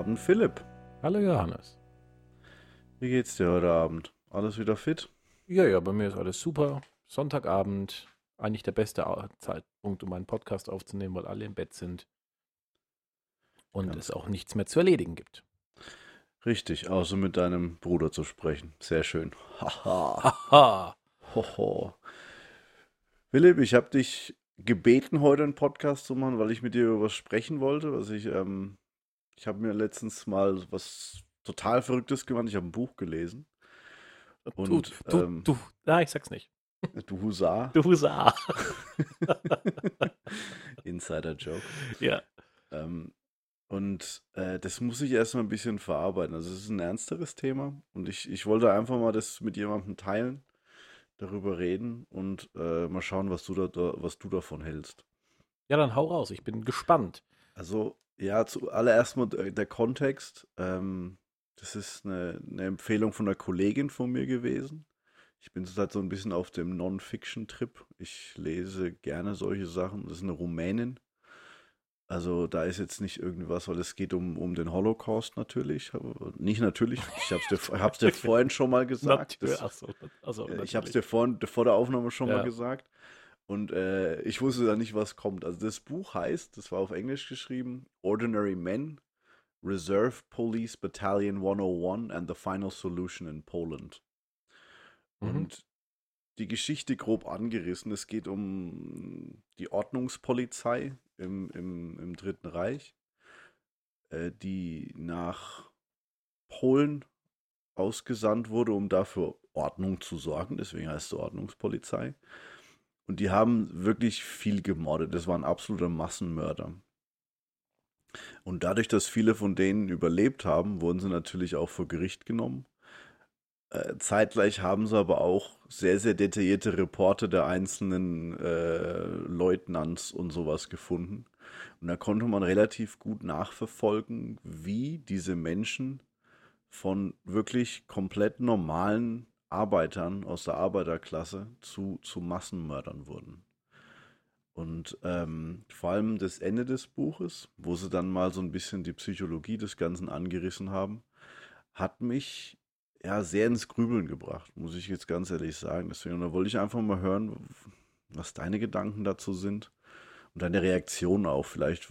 Abend, Philipp. Hallo Johannes. Wie geht's dir heute Abend? Alles wieder fit? Ja, ja, bei mir ist alles super. Sonntagabend, eigentlich der beste Zeitpunkt, um einen Podcast aufzunehmen, weil alle im Bett sind und Ganz es auch nichts mehr zu erledigen gibt. Richtig, außer mit deinem Bruder zu sprechen. Sehr schön. Haha. Hoho. Philipp, ich habe dich gebeten, heute einen Podcast zu machen, weil ich mit dir über was sprechen wollte. Was ich, ähm, ich habe mir letztens mal was total Verrücktes gemacht. Ich habe ein Buch gelesen. Und, du, du, ähm, du, na, ich sag's nicht. Du Husar. Du Husar. Insider-Joke. Ja. Ähm, und äh, das muss ich erstmal ein bisschen verarbeiten. Also es ist ein ernsteres Thema und ich, ich wollte einfach mal das mit jemandem teilen, darüber reden und äh, mal schauen, was du, da, da, was du davon hältst. Ja, dann hau raus. Ich bin gespannt. Also, ja, zuallererst mal der Kontext. Ähm, das ist eine, eine, Empfehlung von einer Kollegin von mir gewesen. Ich bin zurzeit so ein bisschen auf dem Non-Fiction-Trip. Ich lese gerne solche Sachen. Das ist eine Rumänin. Also da ist jetzt nicht irgendwas, weil es geht um, um den Holocaust natürlich. Nicht natürlich, ich habe es dir, hab's dir vorhin schon mal gesagt. Das, Ach so, also, ich habe es dir vorhin, vor der Aufnahme schon ja. mal gesagt. Und äh, ich wusste da nicht, was kommt. Also das Buch heißt, das war auf Englisch geschrieben, Ordinary Men, Reserve Police Battalion 101 and the Final Solution in Poland. Mhm. Und die Geschichte grob angerissen. Es geht um die Ordnungspolizei im, im, im Dritten Reich, äh, die nach Polen ausgesandt wurde, um dafür Ordnung zu sorgen. Deswegen heißt es Ordnungspolizei. Und die haben wirklich viel gemordet. Das waren absolute Massenmörder. Und dadurch, dass viele von denen überlebt haben, wurden sie natürlich auch vor Gericht genommen. Äh, zeitgleich haben sie aber auch sehr, sehr detaillierte Reporte der einzelnen äh, Leutnants und sowas gefunden. Und da konnte man relativ gut nachverfolgen, wie diese Menschen von wirklich komplett normalen Arbeitern aus der Arbeiterklasse zu, zu Massenmördern wurden. Und ähm, vor allem das Ende des Buches, wo sie dann mal so ein bisschen die Psychologie des Ganzen angerissen haben, hat mich ja, sehr ins Grübeln gebracht, muss ich jetzt ganz ehrlich sagen. Deswegen, da wollte ich einfach mal hören, was deine Gedanken dazu sind und deine Reaktion auch vielleicht.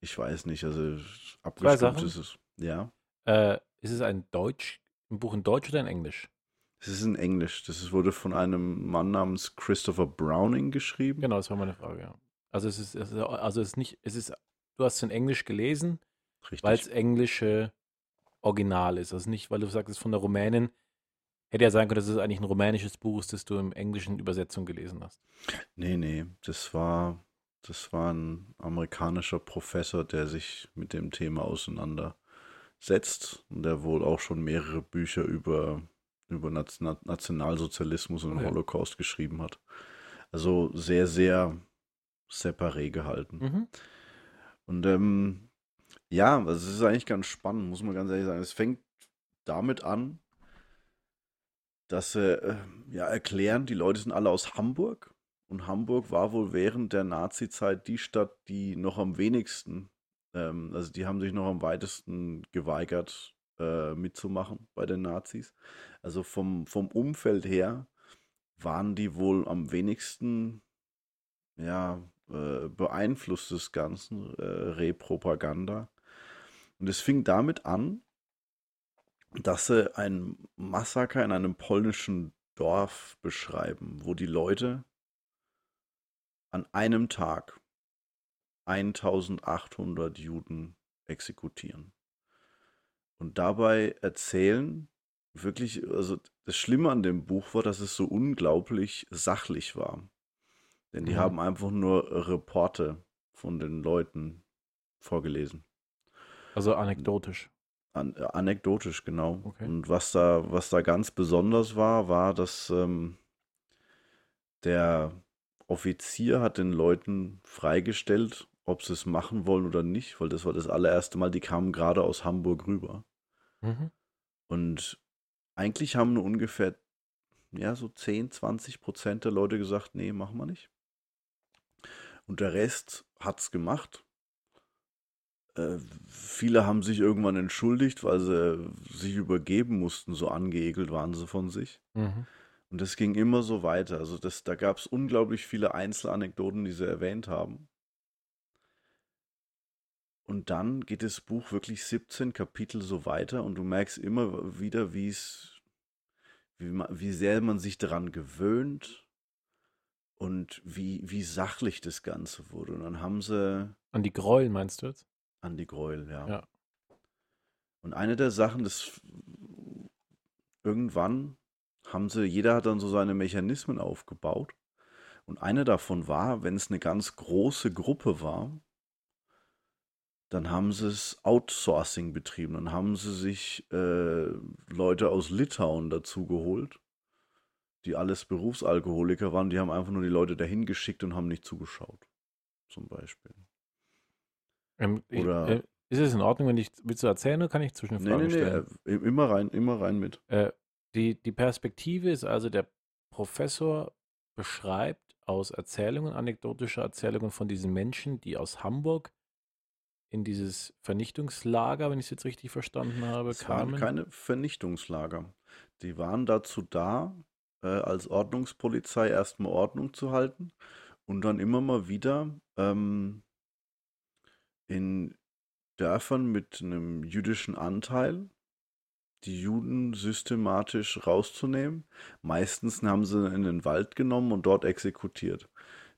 Ich weiß nicht, also abgestimmt ist es. Ja. Äh, ist es ein Deutsch, ein Buch in Deutsch oder in Englisch? Es ist in Englisch. Das wurde von einem Mann namens Christopher Browning geschrieben. Genau, das war meine Frage, ja. Also es ist, also es ist nicht, es ist, du hast es in Englisch gelesen, weil es englische Original ist. Also nicht, weil du sagst, es ist von der Rumänin. Hätte ja sein können, dass es eigentlich ein rumänisches Buch ist, das du im englischen Übersetzung gelesen hast. Nee, nee, das war, das war ein amerikanischer Professor, der sich mit dem Thema auseinandersetzt und der wohl auch schon mehrere Bücher über, über Nationalsozialismus und den oh, ja. Holocaust geschrieben hat. Also sehr, sehr separé gehalten. Mhm. Und ähm, ja, es ist eigentlich ganz spannend, muss man ganz ehrlich sagen. Es fängt damit an, dass sie äh, ja erklären, die Leute sind alle aus Hamburg und Hamburg war wohl während der Nazi-Zeit die Stadt, die noch am wenigsten, ähm, also die haben sich noch am weitesten geweigert äh, mitzumachen bei den Nazis. Also vom, vom Umfeld her waren die wohl am wenigsten ja, äh, beeinflusst des Ganzen, äh, Repropaganda. Und es fing damit an, dass sie ein Massaker in einem polnischen Dorf beschreiben, wo die Leute an einem Tag 1800 Juden exekutieren. Und dabei erzählen wirklich, also das Schlimme an dem Buch war, dass es so unglaublich sachlich war. Denn die mhm. haben einfach nur Reporte von den Leuten vorgelesen. Also anekdotisch. An, äh, anekdotisch, genau. Okay. Und was da, was da ganz besonders war, war, dass ähm, der Offizier hat den Leuten freigestellt, ob sie es machen wollen oder nicht, weil das war das allererste Mal, die kamen gerade aus Hamburg rüber. Mhm. Und eigentlich haben nur ungefähr, ja, so 10, 20 Prozent der Leute gesagt, nee, machen wir nicht. Und der Rest hat es gemacht äh, viele haben sich irgendwann entschuldigt, weil sie sich übergeben mussten, so angeekelt waren sie von sich. Mhm. Und das ging immer so weiter. Also das, da gab es unglaublich viele Einzelanekdoten, die sie erwähnt haben. Und dann geht das Buch wirklich 17 Kapitel so weiter und du merkst immer wieder, wie es, wie, wie sehr man sich daran gewöhnt und wie, wie sachlich das Ganze wurde. Und dann haben sie. An die Gräuel meinst du jetzt? An die Gräuel, ja. ja. Und eine der Sachen, das irgendwann haben sie, jeder hat dann so seine Mechanismen aufgebaut. Und eine davon war, wenn es eine ganz große Gruppe war, dann haben sie es Outsourcing betrieben. Dann haben sie sich äh, Leute aus Litauen dazu geholt, die alles Berufsalkoholiker waren. Die haben einfach nur die Leute dahin geschickt und haben nicht zugeschaut. Zum Beispiel. Ähm, oder, äh, ist es in Ordnung, wenn ich, willst du erzählen oder kann ich zwischen nee, Fragen nee, stellen? Nee, immer rein, immer rein mit. Äh, die, die Perspektive ist also, der Professor beschreibt aus Erzählungen, anekdotische Erzählungen von diesen Menschen, die aus Hamburg in dieses Vernichtungslager, wenn ich es jetzt richtig verstanden habe, es kamen. waren keine Vernichtungslager. Die waren dazu da, äh, als Ordnungspolizei erstmal Ordnung zu halten und dann immer mal wieder ähm, in Dörfern mit einem jüdischen Anteil die Juden systematisch rauszunehmen. Meistens haben sie in den Wald genommen und dort exekutiert.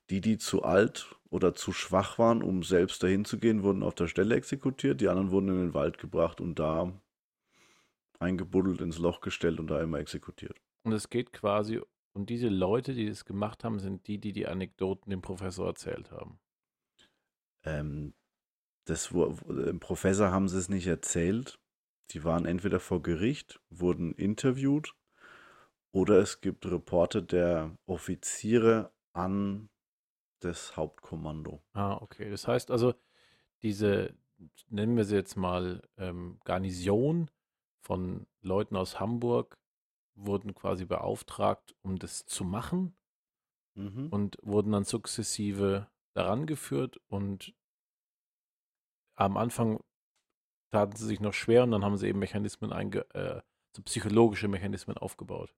Die, die zu alt oder zu schwach waren, um selbst dahin zu gehen, wurden auf der Stelle exekutiert. Die anderen wurden in den Wald gebracht und da eingebuddelt ins Loch gestellt und da immer exekutiert. Und es geht quasi, und diese Leute, die das gemacht haben, sind die, die die Anekdoten dem Professor erzählt haben. Ähm, das, dem Professor haben sie es nicht erzählt, die waren entweder vor Gericht, wurden interviewt oder es gibt Reporte der Offiziere an das Hauptkommando. Ah, okay. Das heißt also, diese, nennen wir sie jetzt mal ähm, Garnison von Leuten aus Hamburg, wurden quasi beauftragt, um das zu machen mhm. und wurden dann sukzessive daran geführt und am Anfang taten sie sich noch schwer und dann haben sie eben Mechanismen einge, äh, so psychologische Mechanismen aufgebaut.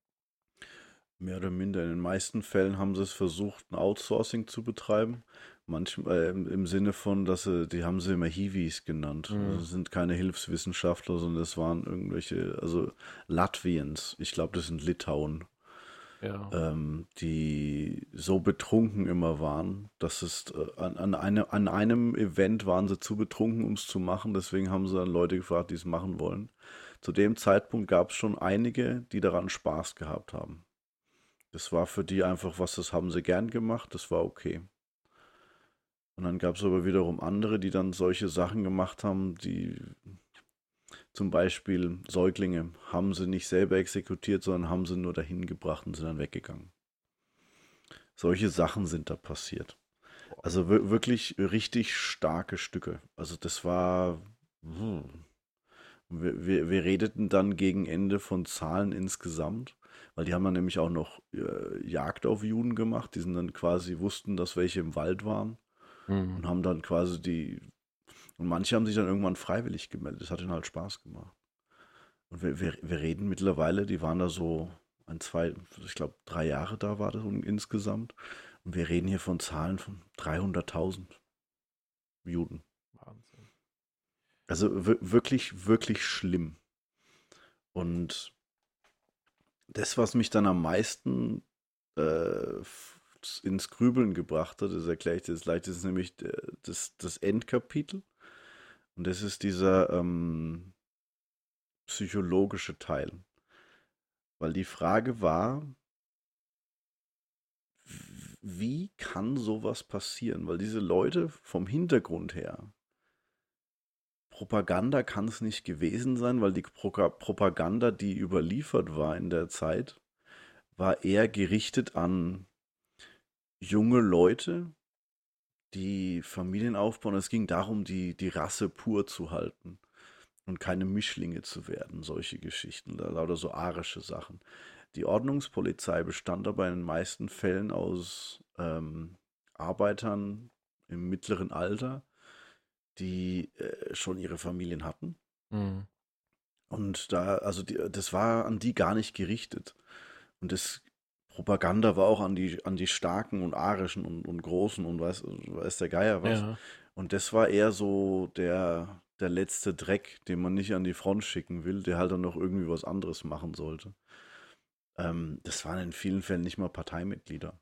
Mehr oder minder. In den meisten Fällen haben sie es versucht, ein Outsourcing zu betreiben. Manchmal äh, im, im, Sinne von, dass sie, die haben sie immer Hiwis genannt. Mhm. Also sind keine Hilfswissenschaftler, sondern es waren irgendwelche, also Latviens. Ich glaube, das sind Litauen ja. ähm, die so betrunken immer waren, dass es äh, an, an, eine, an einem Event waren sie zu betrunken, um es zu machen. Deswegen haben sie dann Leute gefragt, die es machen wollen. Zu dem Zeitpunkt gab es schon einige, die daran Spaß gehabt haben. Das war für die einfach was, das haben sie gern gemacht, das war okay. Und dann gab es aber wiederum andere, die dann solche Sachen gemacht haben, die zum Beispiel Säuglinge haben sie nicht selber exekutiert, sondern haben sie nur dahin gebracht und sind dann weggegangen. Solche Sachen sind da passiert. Also wirklich richtig starke Stücke. Also das war. Hm. Wir, wir, wir, redeten dann gegen Ende von Zahlen insgesamt, weil die haben dann nämlich auch noch äh, Jagd auf Juden gemacht. Die sind dann quasi, wussten, dass welche im Wald waren mhm. und haben dann quasi die und manche haben sich dann irgendwann freiwillig gemeldet. Das hat ihnen halt Spaß gemacht. Und wir, wir, wir reden mittlerweile, die waren da so ein, zwei, ich glaube, drei Jahre da war das insgesamt. Und wir reden hier von Zahlen von 300.000 Juden. Wahnsinn. Also wirklich, wirklich schlimm. Und das, was mich dann am meisten äh, ins Grübeln gebracht hat, das erkläre ich dir jetzt leicht, das ist nämlich das, das Endkapitel. Und das ist dieser ähm, psychologische Teil. Weil die Frage war, wie kann sowas passieren? Weil diese Leute vom Hintergrund her, Propaganda kann es nicht gewesen sein, weil die Pro Propaganda, die überliefert war in der Zeit, war eher gerichtet an junge Leute, die Familien aufbauen. Es ging darum, die, die Rasse pur zu halten und keine Mischlinge zu werden, solche Geschichten, lauter so arische Sachen. Die Ordnungspolizei bestand aber in den meisten Fällen aus ähm, Arbeitern im mittleren Alter, die äh, schon ihre Familien hatten. Mhm. Und da, also die, das war an die gar nicht gerichtet. Und das Propaganda war auch an die, an die Starken und Arischen und, und Großen und weiß, weiß der Geier was. Ja. Und das war eher so der, der letzte Dreck, den man nicht an die Front schicken will, der halt dann noch irgendwie was anderes machen sollte. Ähm, das waren in vielen Fällen nicht mal Parteimitglieder.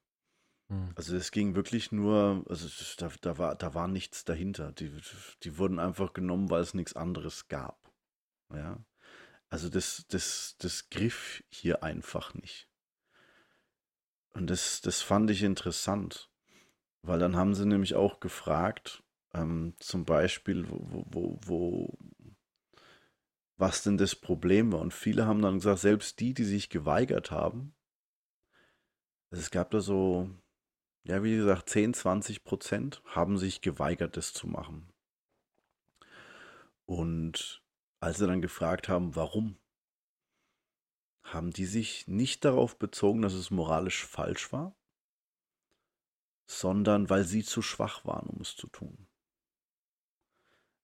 Hm. Also es ging wirklich nur, also da, da, war, da war nichts dahinter. Die, die wurden einfach genommen, weil es nichts anderes gab. Ja. Also das, das, das griff hier einfach nicht. Und das, das fand ich interessant, weil dann haben sie nämlich auch gefragt, ähm, zum Beispiel, wo, wo, wo, was denn das Problem war. Und viele haben dann gesagt, selbst die, die sich geweigert haben, also es gab da so, ja, wie gesagt, 10, 20 Prozent haben sich geweigert, das zu machen. Und als sie dann gefragt haben, warum, haben die sich nicht darauf bezogen, dass es moralisch falsch war, sondern weil sie zu schwach waren, um es zu tun.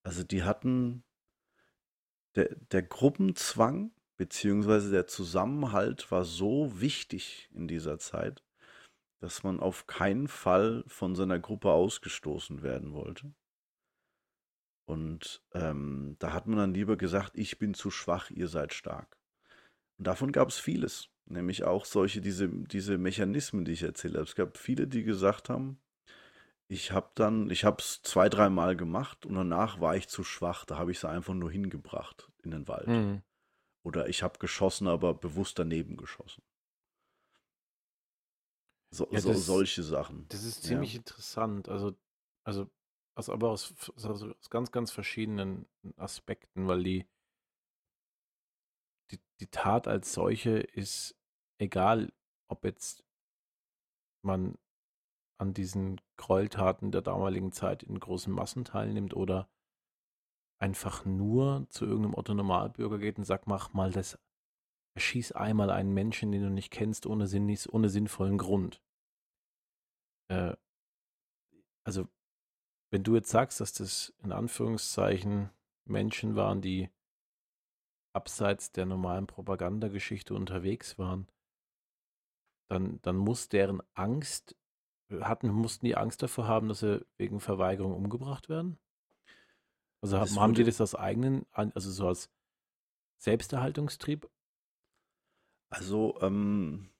Also die hatten der, der Gruppenzwang beziehungsweise der Zusammenhalt war so wichtig in dieser Zeit, dass man auf keinen Fall von seiner Gruppe ausgestoßen werden wollte. Und ähm, da hat man dann lieber gesagt, ich bin zu schwach, ihr seid stark. Und davon gab es vieles, nämlich auch solche, diese, diese Mechanismen, die ich erzählt habe. Es gab viele, die gesagt haben, ich habe dann, ich habe es zwei, dreimal gemacht und danach war ich zu schwach, da habe ich sie einfach nur hingebracht in den Wald. Mhm. Oder ich habe geschossen, aber bewusst daneben geschossen. So, ja, so solche Sachen. Das ist ziemlich ja. interessant. Also, also also aber aus, also aus ganz, ganz verschiedenen Aspekten, weil die, die, die Tat als solche ist egal, ob jetzt man an diesen Gräueltaten der damaligen Zeit in großen Massen teilnimmt oder einfach nur zu irgendeinem Otto Normalbürger geht und sagt, mach mal das, erschieß einmal einen Menschen, den du nicht kennst, ohne, Sinn, ohne sinnvollen Grund. Äh, also wenn du jetzt sagst, dass das in Anführungszeichen Menschen waren, die abseits der normalen Propagandageschichte unterwegs waren, dann, dann muss deren Angst, hatten, mussten die Angst davor haben, dass sie wegen Verweigerung umgebracht werden? Also haben, haben die das aus eigenen, also so als Selbsterhaltungstrieb? Also, ähm,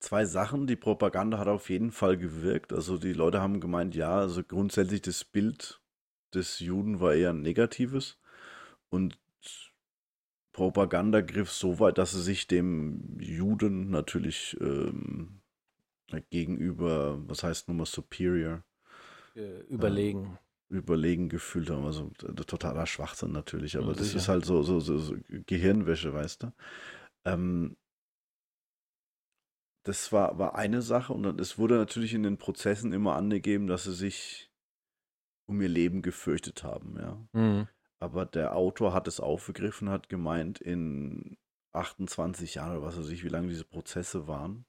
zwei Sachen. Die Propaganda hat auf jeden Fall gewirkt. Also die Leute haben gemeint, ja, also grundsätzlich das Bild des Juden war eher ein negatives. Und Propaganda griff so weit, dass sie sich dem Juden natürlich ähm, gegenüber, was heißt nun mal superior? Äh, überlegen. Äh, überlegen gefühlt haben. Also totaler Schwachsinn natürlich, aber ja, das ist halt so, so, so, so, Gehirnwäsche, weißt du. Ähm, das war, war eine Sache und es wurde natürlich in den Prozessen immer angegeben, dass sie sich um ihr Leben gefürchtet haben, ja. Mhm. Aber der Autor hat es aufgegriffen, hat gemeint, in 28 Jahren oder was weiß ich, wie lange diese Prozesse waren,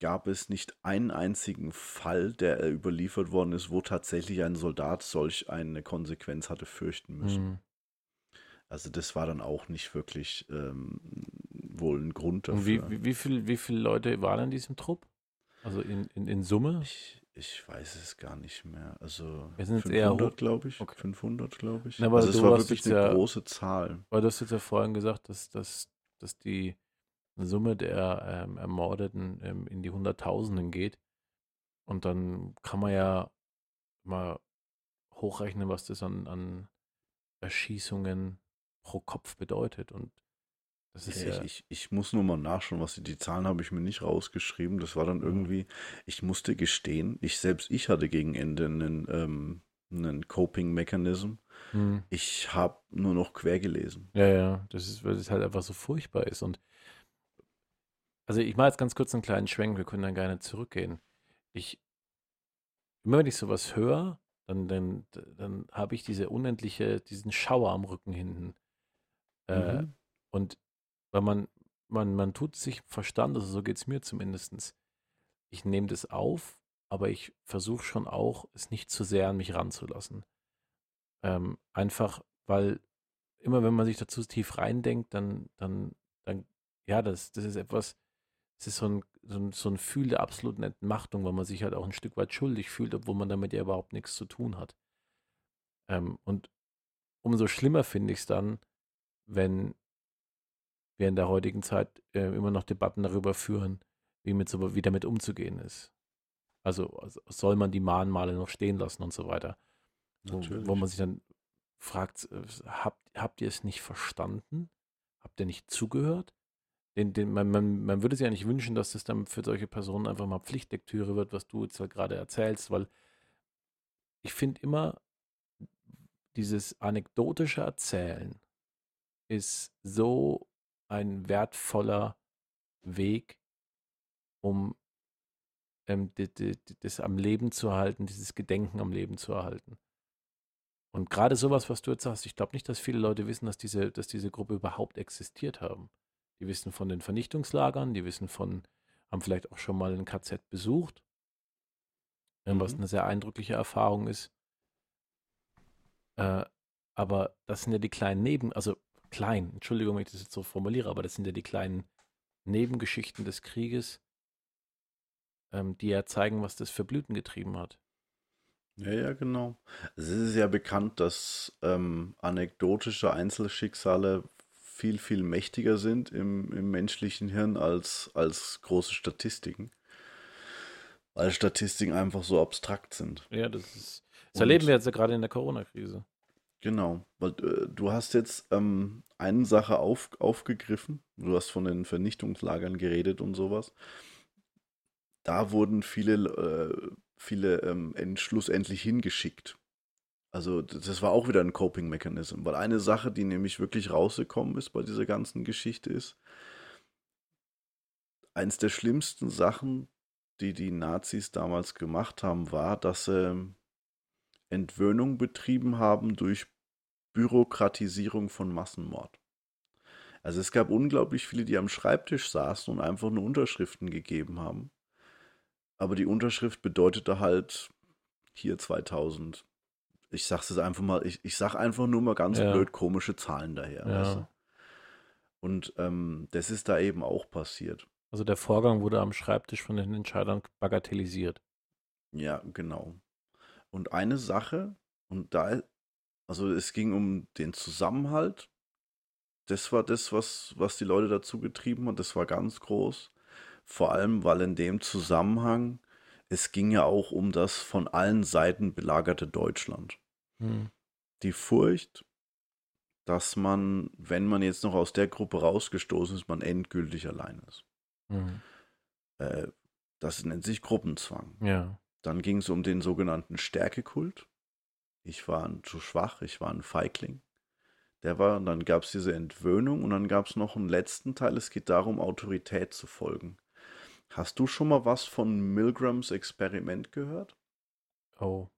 gab es nicht einen einzigen Fall, der überliefert worden ist, wo tatsächlich ein Soldat solch eine Konsequenz hatte fürchten müssen. Mhm. Also das war dann auch nicht wirklich ähm, wohl ein Grund dafür. Und wie, wie, wie, viel, wie viele Leute waren in diesem Trupp? Also in, in, in Summe? Ich, ich weiß es gar nicht mehr. Also 500, glaube ich. Okay. 500, glaube ich. Na, also es war wirklich eine ja, große Zahl. Weil du hast jetzt ja vorhin gesagt, dass, dass, dass die Summe der ähm, Ermordeten ähm, in die Hunderttausenden geht. Und dann kann man ja mal hochrechnen, was das an, an Erschießungen pro Kopf bedeutet. Und ist ja, ich, ich, muss nur mal nachschauen, was die, die Zahlen habe ich mir nicht rausgeschrieben. Das war dann irgendwie, ich musste gestehen, ich selbst, ich hatte gegen Ende einen, ähm, einen Coping-Mechanism. Hm. Ich habe nur noch quer gelesen. Ja, ja, das ist, weil es halt einfach so furchtbar ist. Und also ich mache jetzt ganz kurz einen kleinen Schwenk, wir können dann gerne zurückgehen. Ich, immer wenn ich sowas höre, dann, dann, dann habe ich diese unendliche, diesen Schauer am Rücken hinten. Äh, mhm. Und weil man, man, man tut sich Verstand, also so geht es mir zumindest. Ich nehme das auf, aber ich versuche schon auch, es nicht zu sehr an mich ranzulassen. Ähm, einfach, weil immer wenn man sich dazu tief reindenkt, dann, dann, dann, ja, das, das ist etwas, es ist so ein, so ein, so ein Gefühl der absoluten Entmachtung, weil man sich halt auch ein Stück weit schuldig fühlt, obwohl man damit ja überhaupt nichts zu tun hat. Ähm, und umso schlimmer finde ich es dann, wenn wir in der heutigen Zeit äh, immer noch Debatten darüber führen, wie, mit so, wie damit umzugehen ist. Also, soll man die Mahnmale noch stehen lassen und so weiter. Wo, wo, man sich dann fragt, äh, habt, habt ihr es nicht verstanden? Habt ihr nicht zugehört? Den, den, man, man, man würde sich ja nicht wünschen, dass das dann für solche Personen einfach mal Pflichtlektüre wird, was du jetzt halt gerade erzählst, weil ich finde immer, dieses anekdotische Erzählen ist so ein wertvoller Weg, um ähm, das am Leben zu erhalten, dieses Gedenken am Leben zu erhalten. Und gerade sowas, was du jetzt sagst, ich glaube nicht, dass viele Leute wissen, dass diese, dass diese Gruppe überhaupt existiert haben. Die wissen von den Vernichtungslagern, die wissen von, haben vielleicht auch schon mal ein KZ besucht, mhm. was eine sehr eindrückliche Erfahrung ist. Äh, aber das sind ja die kleinen Neben, also klein, Entschuldigung, wenn ich das jetzt so formuliere, aber das sind ja die kleinen Nebengeschichten des Krieges, ähm, die ja zeigen, was das für Blüten getrieben hat. Ja, ja, genau. Es ist ja bekannt, dass ähm, anekdotische Einzelschicksale viel, viel mächtiger sind im, im menschlichen Hirn als, als große Statistiken. Weil Statistiken einfach so abstrakt sind. Ja, das ist. Das erleben wir jetzt ja gerade in der Corona-Krise. Genau, weil äh, du hast jetzt ähm, eine Sache auf, aufgegriffen. Du hast von den Vernichtungslagern geredet und sowas. Da wurden viele, äh, viele ähm, schlussendlich hingeschickt. Also das war auch wieder ein Coping-Mechanism, weil eine Sache, die nämlich wirklich rausgekommen ist bei dieser ganzen Geschichte ist, eins der schlimmsten Sachen, die die Nazis damals gemacht haben, war, dass sie Entwöhnung betrieben haben durch Bürokratisierung von Massenmord. Also es gab unglaublich viele, die am Schreibtisch saßen und einfach nur Unterschriften gegeben haben. Aber die Unterschrift bedeutete halt hier 2000. Ich sag's jetzt einfach mal, ich, ich sag einfach nur mal ganz ja. blöd komische Zahlen daher. Ja. Weißt du? Und ähm, das ist da eben auch passiert. Also der Vorgang wurde am Schreibtisch von den Entscheidern bagatellisiert. Ja, genau. Und eine Sache, und da, also es ging um den Zusammenhalt. Das war das, was, was die Leute dazu getrieben hat. Das war ganz groß. Vor allem, weil in dem Zusammenhang, es ging ja auch um das von allen Seiten belagerte Deutschland. Hm. Die Furcht, dass man, wenn man jetzt noch aus der Gruppe rausgestoßen ist, man endgültig allein ist. Hm. Äh, das nennt sich Gruppenzwang. Ja. Dann ging es um den sogenannten Stärkekult. Ich war zu schwach, ich war ein Feigling. Der war, und dann gab es diese Entwöhnung und dann gab es noch einen letzten Teil. Es geht darum, Autorität zu folgen. Hast du schon mal was von Milgrams Experiment gehört? Oh.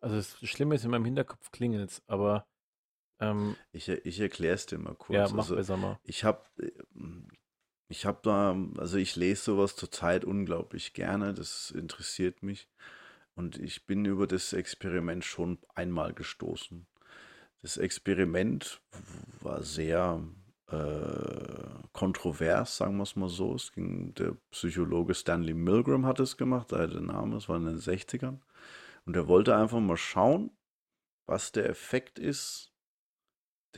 Also das Schlimme ist, in meinem Hinterkopf klingelt es, aber ähm, ich, ich erkläre es dir mal kurz. Ja, mach also, besser mal. Ich habe ich habe da, also ich lese sowas zurzeit unglaublich gerne, das interessiert mich. Und ich bin über das Experiment schon einmal gestoßen. Das Experiment war sehr äh, kontrovers, sagen wir es mal so. Es ging, der Psychologe Stanley Milgram hat es gemacht, da der Name, es war in den 60ern. Und er wollte einfach mal schauen, was der Effekt ist,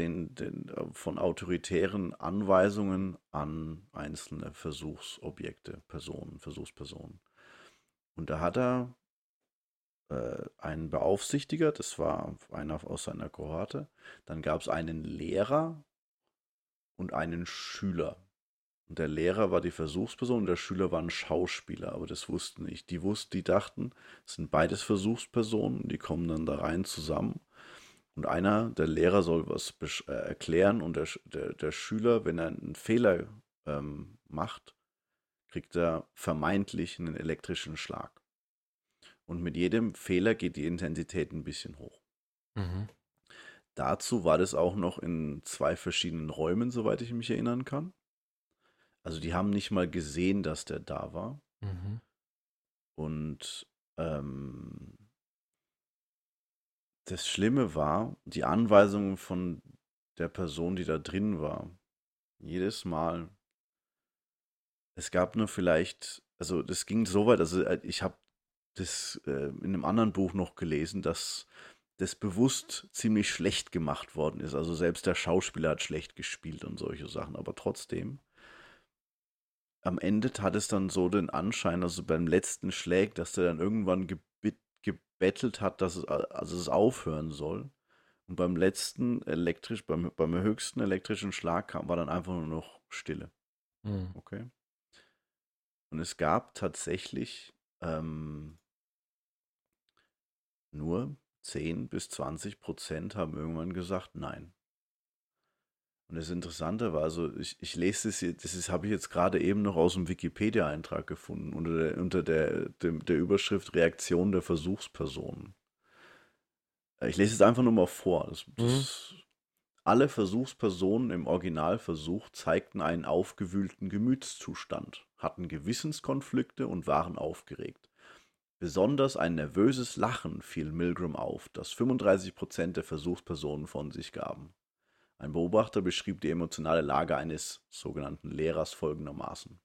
den, den, äh, von autoritären Anweisungen an einzelne Versuchsobjekte, Personen, Versuchspersonen. Und da hat er äh, einen Beaufsichtiger, das war einer aus seiner Kohorte. Dann gab es einen Lehrer und einen Schüler. Und der Lehrer war die Versuchsperson und der Schüler war ein Schauspieler, aber das wussten nicht. Die wussten, die dachten, es sind beides Versuchspersonen, die kommen dann da rein zusammen und einer, der Lehrer soll was äh, erklären und der, der, der, Schüler, wenn er einen Fehler ähm, macht, kriegt er vermeintlich einen elektrischen Schlag. Und mit jedem Fehler geht die Intensität ein bisschen hoch. Mhm. Dazu war das auch noch in zwei verschiedenen Räumen, soweit ich mich erinnern kann. Also die haben nicht mal gesehen, dass der da war. Mhm. Und ähm, das Schlimme war, die Anweisungen von der Person, die da drin war. Jedes Mal. Es gab nur vielleicht, also das ging so weit, also äh, ich habe das äh, in einem anderen Buch noch gelesen, dass das bewusst ziemlich schlecht gemacht worden ist. Also selbst der Schauspieler hat schlecht gespielt und solche Sachen, aber trotzdem. Am Ende hat es dann so den Anschein, also beim letzten Schlag, dass der dann irgendwann gebettelt hat, dass es, also es aufhören soll. Und beim letzten elektrisch, beim, beim höchsten elektrischen Schlag kam, war dann einfach nur noch Stille. Mhm. Okay. Und es gab tatsächlich ähm, nur 10 bis 20 Prozent haben irgendwann gesagt Nein. Und das Interessante war, also ich, ich lese das hier, das habe ich jetzt gerade eben noch aus dem Wikipedia-Eintrag gefunden, unter der, unter der, der, der Überschrift Reaktion der Versuchspersonen. Ich lese es einfach nur mal vor. Das, das, mhm. Alle Versuchspersonen im Originalversuch zeigten einen aufgewühlten Gemütszustand, hatten Gewissenskonflikte und waren aufgeregt. Besonders ein nervöses Lachen fiel Milgram auf, das 35 Prozent der Versuchspersonen von sich gaben. Ein Beobachter beschrieb die emotionale Lage eines sogenannten Lehrers folgendermaßen.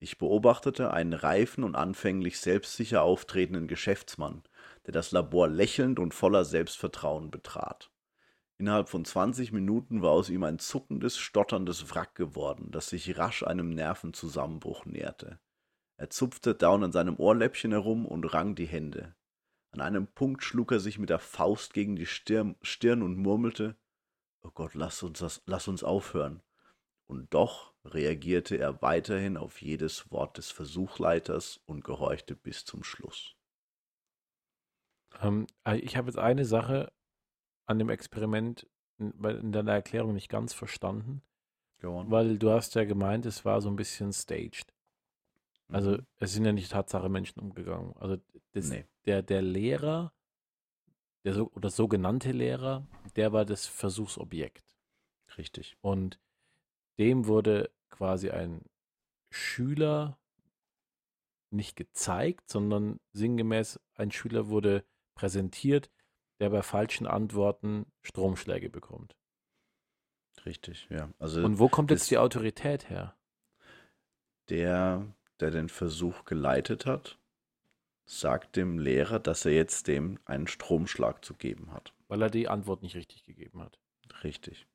Ich beobachtete einen reifen und anfänglich selbstsicher auftretenden Geschäftsmann, der das Labor lächelnd und voller Selbstvertrauen betrat. Innerhalb von 20 Minuten war aus ihm ein zuckendes, stotterndes Wrack geworden, das sich rasch einem Nervenzusammenbruch näherte. Er zupfte down an seinem Ohrläppchen herum und rang die Hände. An einem Punkt schlug er sich mit der Faust gegen die Stirn, Stirn und murmelte Oh Gott, lass uns das, lass uns aufhören. Und doch reagierte er weiterhin auf jedes Wort des Versuchleiters und gehorchte bis zum Schluss. Ähm, äh, ich habe jetzt eine Sache an dem Experiment in deiner Erklärung nicht ganz verstanden. Weil du hast ja gemeint, es war so ein bisschen staged. Also mhm. es sind ja nicht Tatsache Menschen umgegangen. Also das, nee. der, der Lehrer der so, oder sogenannte Lehrer, der war das Versuchsobjekt. Richtig. Und dem wurde quasi ein Schüler nicht gezeigt, sondern sinngemäß ein Schüler wurde präsentiert, der bei falschen Antworten Stromschläge bekommt. Richtig, ja. Also Und wo kommt jetzt die Autorität her? Der, der den Versuch geleitet hat, sagt dem Lehrer, dass er jetzt dem einen Stromschlag zu geben hat. Weil er die Antwort nicht richtig gegeben hat. Richtig.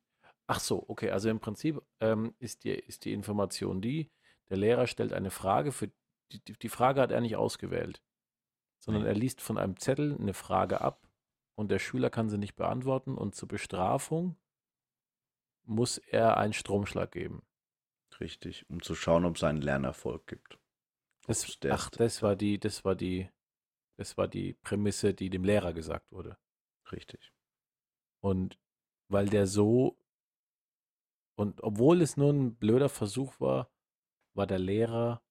Ach so, okay. Also im Prinzip ähm, ist, die, ist die Information die, der Lehrer stellt eine Frage, für die, die Frage hat er nicht ausgewählt, sondern er liest von einem Zettel eine Frage ab und der Schüler kann sie nicht beantworten und zur Bestrafung muss er einen Stromschlag geben. Richtig, um zu schauen, ob es einen Lernerfolg gibt. Das, ach, das war die, das war die, das war die Prämisse, die dem Lehrer gesagt wurde. Richtig. Und weil der so und obwohl es nur ein blöder Versuch war, war der Lehrer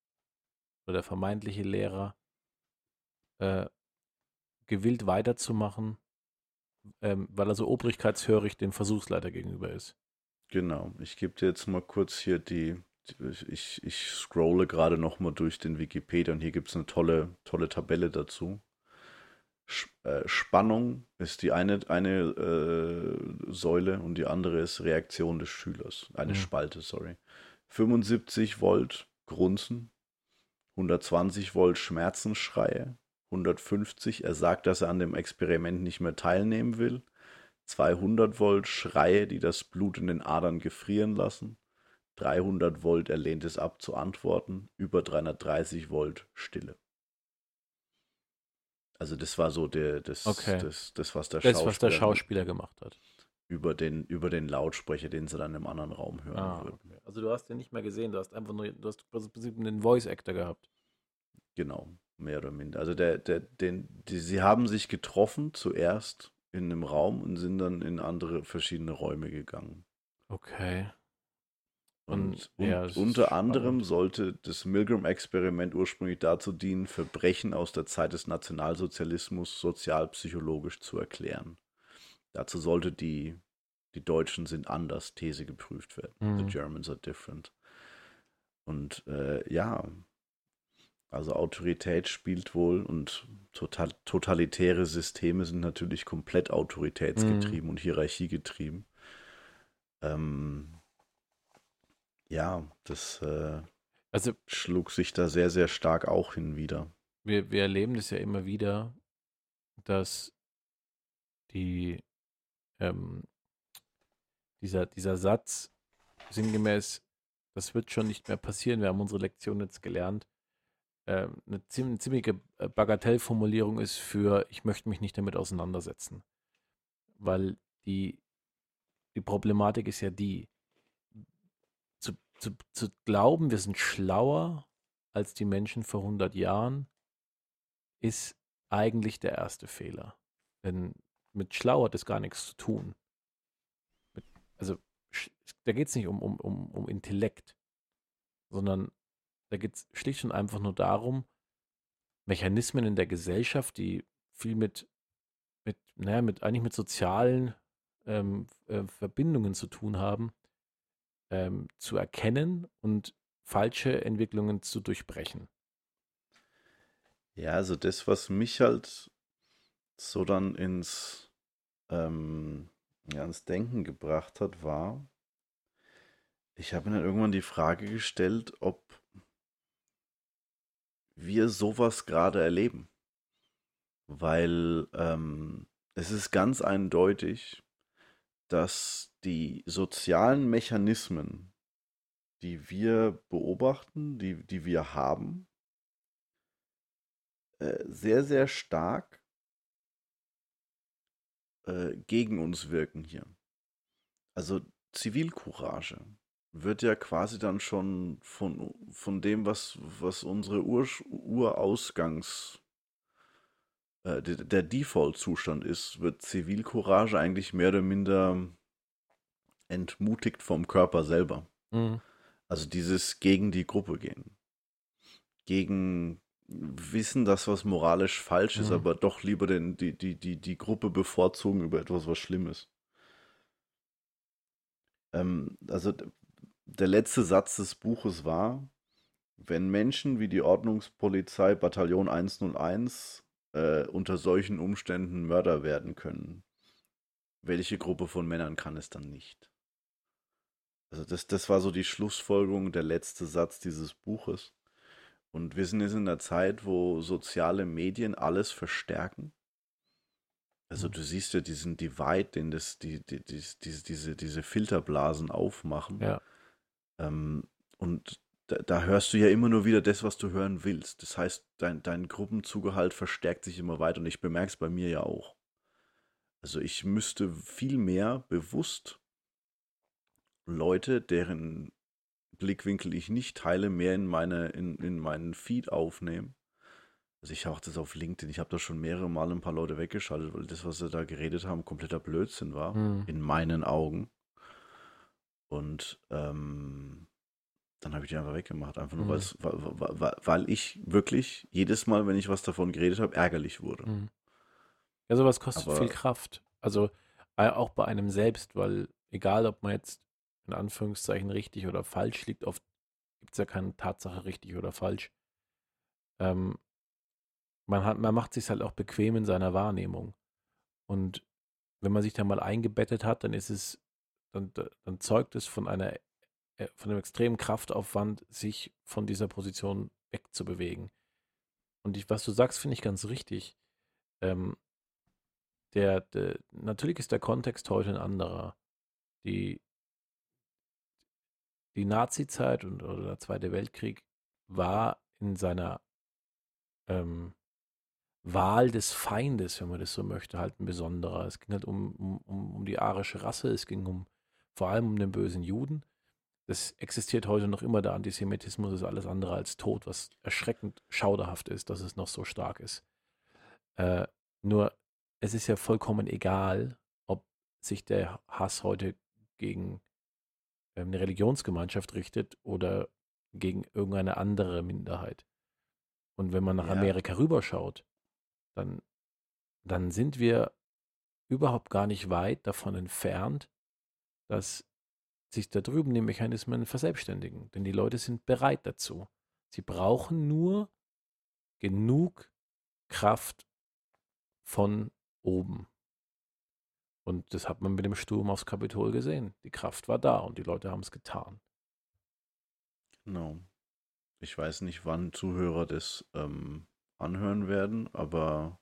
oder der vermeintliche Lehrer äh, gewillt weiterzumachen, ähm, weil er so obrigkeitshörig dem Versuchsleiter gegenüber ist. Genau. Ich gebe dir jetzt mal kurz hier die ich, ich scrolle gerade nochmal durch den Wikipedia und hier gibt es eine tolle, tolle Tabelle dazu. Äh, Spannung ist die eine, eine äh, Säule und die andere ist Reaktion des Schülers. Eine mhm. Spalte, sorry. 75 Volt Grunzen, 120 Volt Schmerzensschreie, 150, er sagt, dass er an dem Experiment nicht mehr teilnehmen will, 200 Volt Schreie, die das Blut in den Adern gefrieren lassen, 300 Volt, er lehnt es ab zu antworten, über 330 Volt Stille. Also das war so der, das, okay. das, das, was der das, Schauspieler, was der Schauspieler gemacht hat. Über den, über den Lautsprecher, den sie dann im anderen Raum hören ah, würden. Okay. Also du hast den nicht mehr gesehen, du hast einfach nur, du hast im Prinzip einen Voice-Actor gehabt. Genau, mehr oder minder. Also der, der, den, die, sie haben sich getroffen zuerst in einem Raum und sind dann in andere verschiedene Räume gegangen. Okay. Und, und ja, unter anderem sollte das Milgram-Experiment ursprünglich dazu dienen, Verbrechen aus der Zeit des Nationalsozialismus sozialpsychologisch zu erklären. Dazu sollte die, die Deutschen sind anders These geprüft werden. Mhm. The Germans are different. Und äh, ja, Also Autorität spielt wohl und total, totalitäre Systeme sind natürlich komplett autoritätsgetrieben mhm. und hierarchiegetrieben. Ähm, ja, das äh, also, schlug sich da sehr, sehr stark auch hin wieder. Wir, wir erleben das ja immer wieder, dass die ähm, dieser, dieser Satz sinngemäß, das wird schon nicht mehr passieren, wir haben unsere Lektion jetzt gelernt, äh, eine ziemliche äh, Bagatellformulierung ist für, ich möchte mich nicht damit auseinandersetzen. Weil die, die Problematik ist ja die, zu, zu, glauben, wir sind schlauer als die Menschen vor 100 Jahren, ist eigentlich der erste Fehler. Denn mit schlau hat es gar nichts zu tun. Mit, also da geht es nicht um, um, um, um Intellekt, sondern da geht es schlicht und einfach nur darum, Mechanismen in der Gesellschaft, die viel mit, mit, naja, mit eigentlich mit sozialen ähm, äh, Verbindungen zu tun haben, ähm, zu erkennen und falsche Entwicklungen zu durchbrechen. Ja, also das, was mich halt so dann ins, ähm, ja, ins Denken gebracht hat, war, ich habe mir dann irgendwann die Frage gestellt, ob wir sowas gerade erleben. Weil ähm, es ist ganz eindeutig, dass die sozialen Mechanismen, die wir beobachten, die, die wir haben, äh, sehr, sehr stark äh, gegen uns wirken hier. Also Zivilcourage wird ja quasi dann schon von, von dem, was, was unsere Ur, Urausgangs, äh, der, der Default-Zustand ist, wird Zivilcourage eigentlich mehr oder minder entmutigt vom Körper selber. Mhm. Also dieses gegen die Gruppe gehen. Gegen wissen, dass was moralisch falsch ist, mhm. aber doch lieber den, die, die, die, die Gruppe bevorzugen über etwas, was schlimm ist. Ähm, also der letzte Satz des Buches war, wenn Menschen wie die Ordnungspolizei Bataillon 101 äh, unter solchen Umständen Mörder werden können, welche Gruppe von Männern kann es dann nicht? Also das, das war so die Schlussfolgerung, der letzte Satz dieses Buches. Und wir sind jetzt in einer Zeit, wo soziale Medien alles verstärken. Also mhm. du siehst ja diesen Divide, den das, die, die, die, diese, diese, diese Filterblasen aufmachen. Ja. Ähm, und da, da, hörst du ja immer nur wieder das, was du hören willst. Das heißt, dein, dein Gruppenzugehalt verstärkt sich immer weiter und ich bemerke es bei mir ja auch. Also ich müsste viel mehr bewusst Leute, deren Blickwinkel ich nicht teile, mehr in meine, in, in meinen Feed aufnehmen. Also ich auch das auf LinkedIn, ich habe da schon mehrere Mal ein paar Leute weggeschaltet, weil das, was sie da geredet haben, kompletter Blödsinn war, mhm. in meinen Augen. Und ähm, dann habe ich die einfach weggemacht, einfach nur, mhm. weil, weil, weil ich wirklich jedes Mal, wenn ich was davon geredet habe, ärgerlich wurde. Mhm. Ja, sowas kostet Aber, viel Kraft. Also äh, auch bei einem selbst, weil egal, ob man jetzt in Anführungszeichen richtig oder falsch liegt, oft gibt es ja keine Tatsache richtig oder falsch. Ähm, man, hat, man macht sich halt auch bequem in seiner Wahrnehmung. Und wenn man sich da mal eingebettet hat, dann ist es dann, dann zeugt es von einer äh, von einem extremen Kraftaufwand, sich von dieser Position wegzubewegen. Und ich, was du sagst, finde ich ganz richtig. Ähm, der, der, natürlich ist der Kontext heute ein anderer. Die, die Nazi-Zeit und oder der Zweite Weltkrieg war in seiner ähm, Wahl des Feindes, wenn man das so möchte, halt ein besonderer. Es ging halt um, um, um die arische Rasse, es ging um vor allem um den bösen Juden. Das existiert heute noch immer, der Antisemitismus ist alles andere als tot, was erschreckend schauderhaft ist, dass es noch so stark ist. Äh, nur, es ist ja vollkommen egal, ob sich der Hass heute gegen eine Religionsgemeinschaft richtet oder gegen irgendeine andere Minderheit. Und wenn man nach ja. Amerika rüberschaut, dann, dann sind wir überhaupt gar nicht weit davon entfernt, dass sich da drüben die Mechanismen verselbstständigen. Denn die Leute sind bereit dazu. Sie brauchen nur genug Kraft von oben. Und das hat man mit dem Sturm aufs Kapitol gesehen. Die Kraft war da und die Leute haben es getan. Genau. Ich weiß nicht, wann Zuhörer das ähm, anhören werden, aber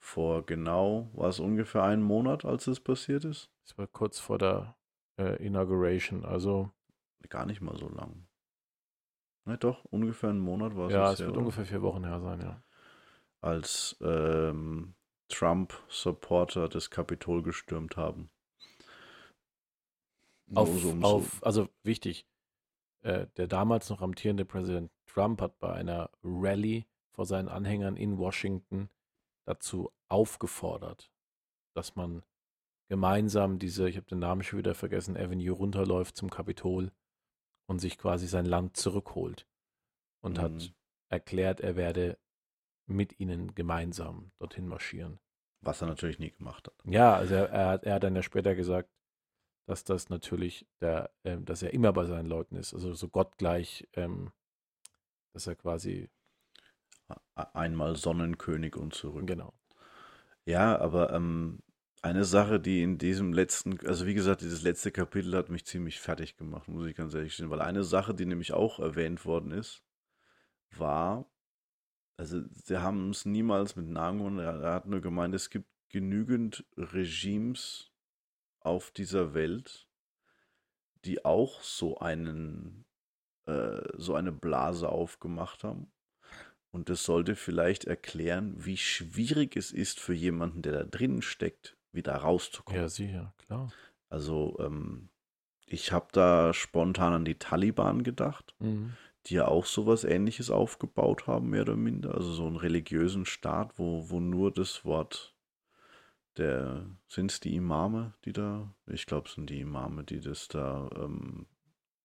vor genau, war es ungefähr einen Monat, als es passiert ist? Es war kurz vor der äh, Inauguration, also. Gar nicht mal so lang. Ne, doch, ungefähr einen Monat war es. Ja, es wird ungefähr vier Wochen her sein, ja. Als ähm, Trump-Supporter das Kapitol gestürmt haben. Auf, so, auf, also wichtig, äh, der damals noch amtierende Präsident Trump hat bei einer Rallye vor seinen Anhängern in Washington dazu aufgefordert, dass man gemeinsam diese, ich habe den Namen schon wieder vergessen, Avenue runterläuft zum Kapitol und sich quasi sein Land zurückholt. Und mhm. hat erklärt, er werde mit ihnen gemeinsam dorthin marschieren. Was er natürlich nie gemacht hat. Ja, also er, er, hat, er hat dann ja später gesagt, dass das natürlich der, äh, dass er immer bei seinen Leuten ist, also so gottgleich, ähm, dass er quasi einmal Sonnenkönig und zurück. Genau. Ja, aber ähm, eine Sache, die in diesem letzten, also wie gesagt, dieses letzte Kapitel hat mich ziemlich fertig gemacht, muss ich ganz ehrlich stehen, weil eine Sache, die nämlich auch erwähnt worden ist, war, also sie haben es niemals mit Namen, er hat nur gemeint, es gibt genügend Regimes auf dieser Welt, die auch so einen, äh, so eine Blase aufgemacht haben. Und das sollte vielleicht erklären, wie schwierig es ist für jemanden, der da drin steckt, wieder rauszukommen. Ja, sicher, klar. Also, ähm, ich habe da spontan an die Taliban gedacht, mhm. Die ja auch sowas ähnliches aufgebaut haben, mehr oder minder. Also so einen religiösen Staat, wo, wo nur das Wort der, sind es die Imame, die da, ich glaube, es sind die Imame, die das da. Ähm,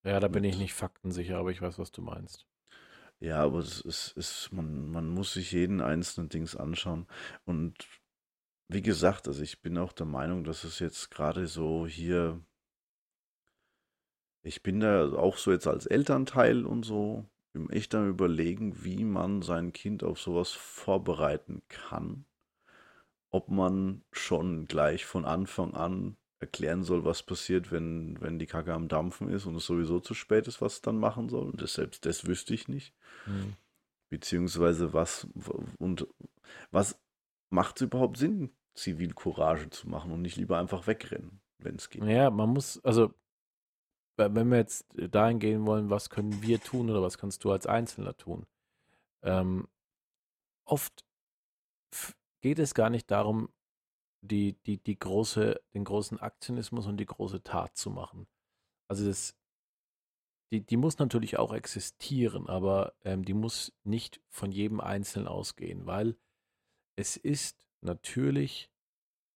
ja, da bin ich nicht faktensicher, aber ich weiß, was du meinst. Ja, aber es ist, ist man, man muss sich jeden einzelnen Dings anschauen. Und wie gesagt, also ich bin auch der Meinung, dass es jetzt gerade so hier, ich bin da auch so jetzt als Elternteil und so, bin echt am überlegen, wie man sein Kind auf sowas vorbereiten kann. Ob man schon gleich von Anfang an erklären soll, was passiert, wenn, wenn die Kacke am Dampfen ist und es sowieso zu spät ist, was es dann machen soll. Und das, selbst das wüsste ich nicht. Mhm. Beziehungsweise was und was macht es überhaupt Sinn, Zivilcourage zu machen und nicht lieber einfach wegrennen, wenn es geht. Ja, man muss, also wenn wir jetzt dahin gehen wollen, was können wir tun oder was kannst du als Einzelner tun? Ähm, oft geht es gar nicht darum, die, die, die große, den großen Aktionismus und die große Tat zu machen. Also das, die, die muss natürlich auch existieren, aber ähm, die muss nicht von jedem Einzelnen ausgehen, weil es ist natürlich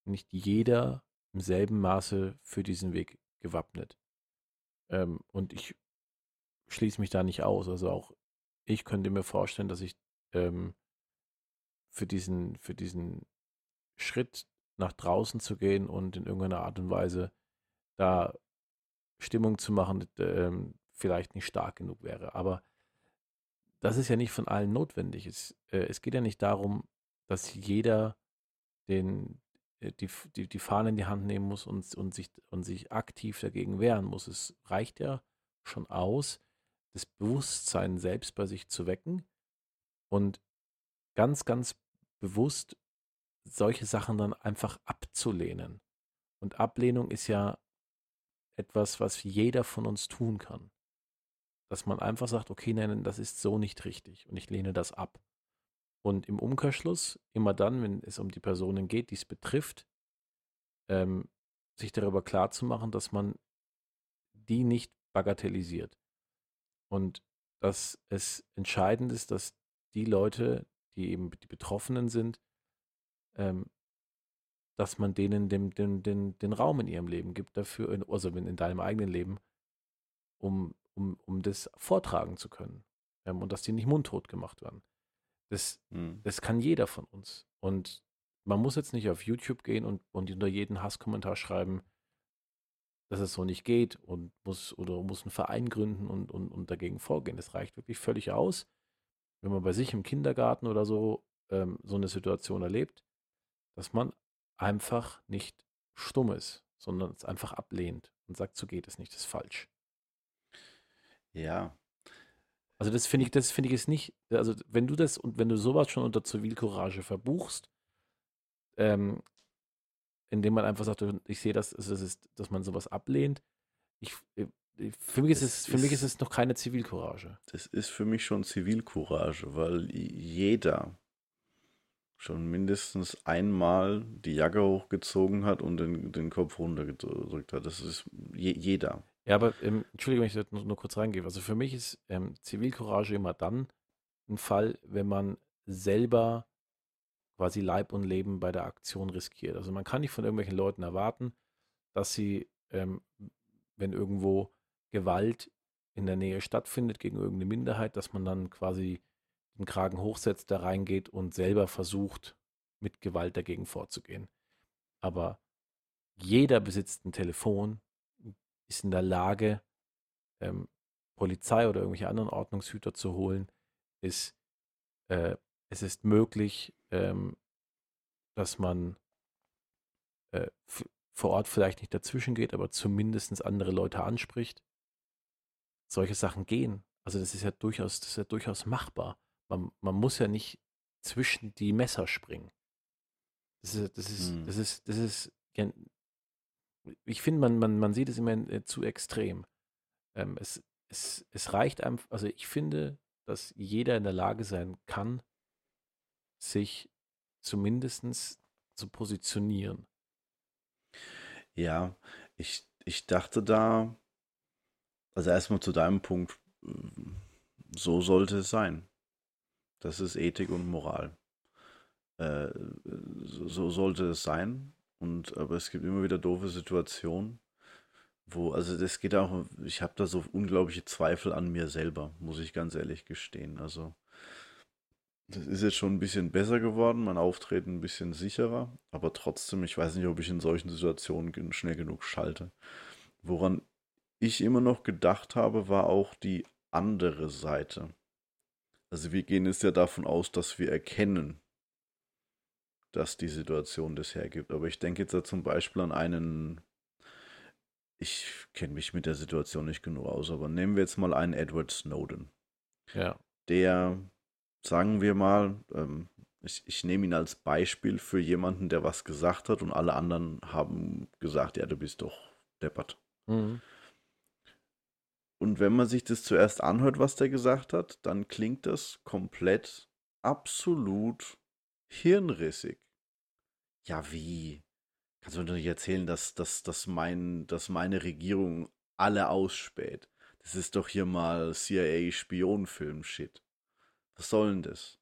nicht jeder im selben Maße für diesen Weg gewappnet. Ähm, und ich schließe mich da nicht aus. Also auch ich könnte mir vorstellen, dass ich ähm, für diesen, für diesen Schritt nach draußen zu gehen und in irgendeiner Art und Weise da Stimmung zu machen, ähm, vielleicht nicht stark genug wäre. Aber das ist ja nicht von allen notwendig. Es, äh, es geht ja nicht darum, dass jeder den, die, die, die Fahne in die Hand nehmen muss und, und, sich, und sich aktiv dagegen wehren muss. Es reicht ja schon aus, das Bewusstsein selbst bei sich zu wecken und ganz, ganz bewusst solche Sachen dann einfach abzulehnen. Und Ablehnung ist ja etwas, was jeder von uns tun kann. Dass man einfach sagt, okay, nein, das ist so nicht richtig und ich lehne das ab. Und im Umkehrschluss, immer dann, wenn es um die Personen geht, die es betrifft, ähm, sich darüber klar zu machen, dass man die nicht bagatellisiert. Und dass es entscheidend ist, dass die Leute, die eben die Betroffenen sind, ähm, dass man denen den, den, den, den Raum in ihrem Leben gibt dafür, in, also in, in deinem eigenen Leben, um, um, um das vortragen zu können. Ähm, und dass die nicht mundtot gemacht werden. Das, mhm. das kann jeder von uns. Und man muss jetzt nicht auf YouTube gehen und, und unter jeden Hasskommentar schreiben, dass es so nicht geht und muss oder muss einen Verein gründen und, und, und dagegen vorgehen. Das reicht wirklich völlig aus, wenn man bei sich im Kindergarten oder so ähm, so eine Situation erlebt, dass man einfach nicht stumm ist, sondern es einfach ablehnt und sagt, so geht es nicht, das ist falsch. Ja. Also das finde ich, das finde ich ist nicht, also wenn du das und wenn du sowas schon unter Zivilcourage verbuchst, ähm, indem man einfach sagt, ich sehe das, das ist, dass man sowas ablehnt, ich, äh, für mich, ist es, für ist, mich ist es noch keine Zivilcourage. Das ist für mich schon Zivilcourage, weil jeder schon mindestens einmal die Jacke hochgezogen hat und den, den Kopf runtergedrückt hat. Das ist je, jeder. Ja, aber ähm, Entschuldigung, wenn ich das nur, nur, kurz reingehe. Also für mich ist ähm, Zivilcourage immer dann ein Fall, wenn man selber quasi Leib und Leben bei der Aktion riskiert. Also man kann nicht von irgendwelchen Leuten erwarten, dass sie, ähm, wenn irgendwo Gewalt in der Nähe stattfindet gegen irgendeine Minderheit, dass man dann quasi den Kragen hochsetzt, da reingeht und selber versucht, mit Gewalt dagegen vorzugehen. Aber jeder besitzt ein Telefon, ist in der Lage, ähm, Polizei oder irgendwelche anderen Ordnungshüter zu holen. Ist, äh, es ist möglich, ähm, dass man äh, vor Ort vielleicht nicht dazwischen geht, aber zumindest andere Leute anspricht. Solche Sachen gehen. Also das ist ja durchaus, das ist ja durchaus machbar man, man muss ja nicht zwischen die Messer springen. Das ist, das ist, hm. das ist, das ist, ich finde, man, man, man sieht es immer äh, zu extrem. Ähm, es, es, es reicht einfach, also ich finde, dass jeder in der Lage sein kann, sich zumindest zu positionieren. Ja, ich, ich dachte da, also erstmal zu deinem Punkt, so sollte es sein. Das ist Ethik und Moral. Äh, so sollte es sein. Und aber es gibt immer wieder doofe Situationen, wo, also das geht auch, ich habe da so unglaubliche Zweifel an mir selber, muss ich ganz ehrlich gestehen. Also das ist jetzt schon ein bisschen besser geworden, mein Auftreten ein bisschen sicherer, aber trotzdem, ich weiß nicht, ob ich in solchen Situationen schnell genug schalte. Woran ich immer noch gedacht habe, war auch die andere Seite. Also wir gehen jetzt ja davon aus, dass wir erkennen, dass die Situation das hergibt. Aber ich denke jetzt da zum Beispiel an einen, ich kenne mich mit der Situation nicht genug aus, aber nehmen wir jetzt mal einen Edward Snowden. Ja. Der, sagen wir mal, ähm, ich, ich nehme ihn als Beispiel für jemanden, der was gesagt hat und alle anderen haben gesagt, ja, du bist doch deppert. Mhm. Und wenn man sich das zuerst anhört, was der gesagt hat, dann klingt das komplett absolut hirnrissig. Ja, wie? Kannst du mir doch nicht erzählen, dass, dass, dass, mein, dass meine Regierung alle ausspäht? Das ist doch hier mal CIA-Spionfilm-Shit. Was soll denn das?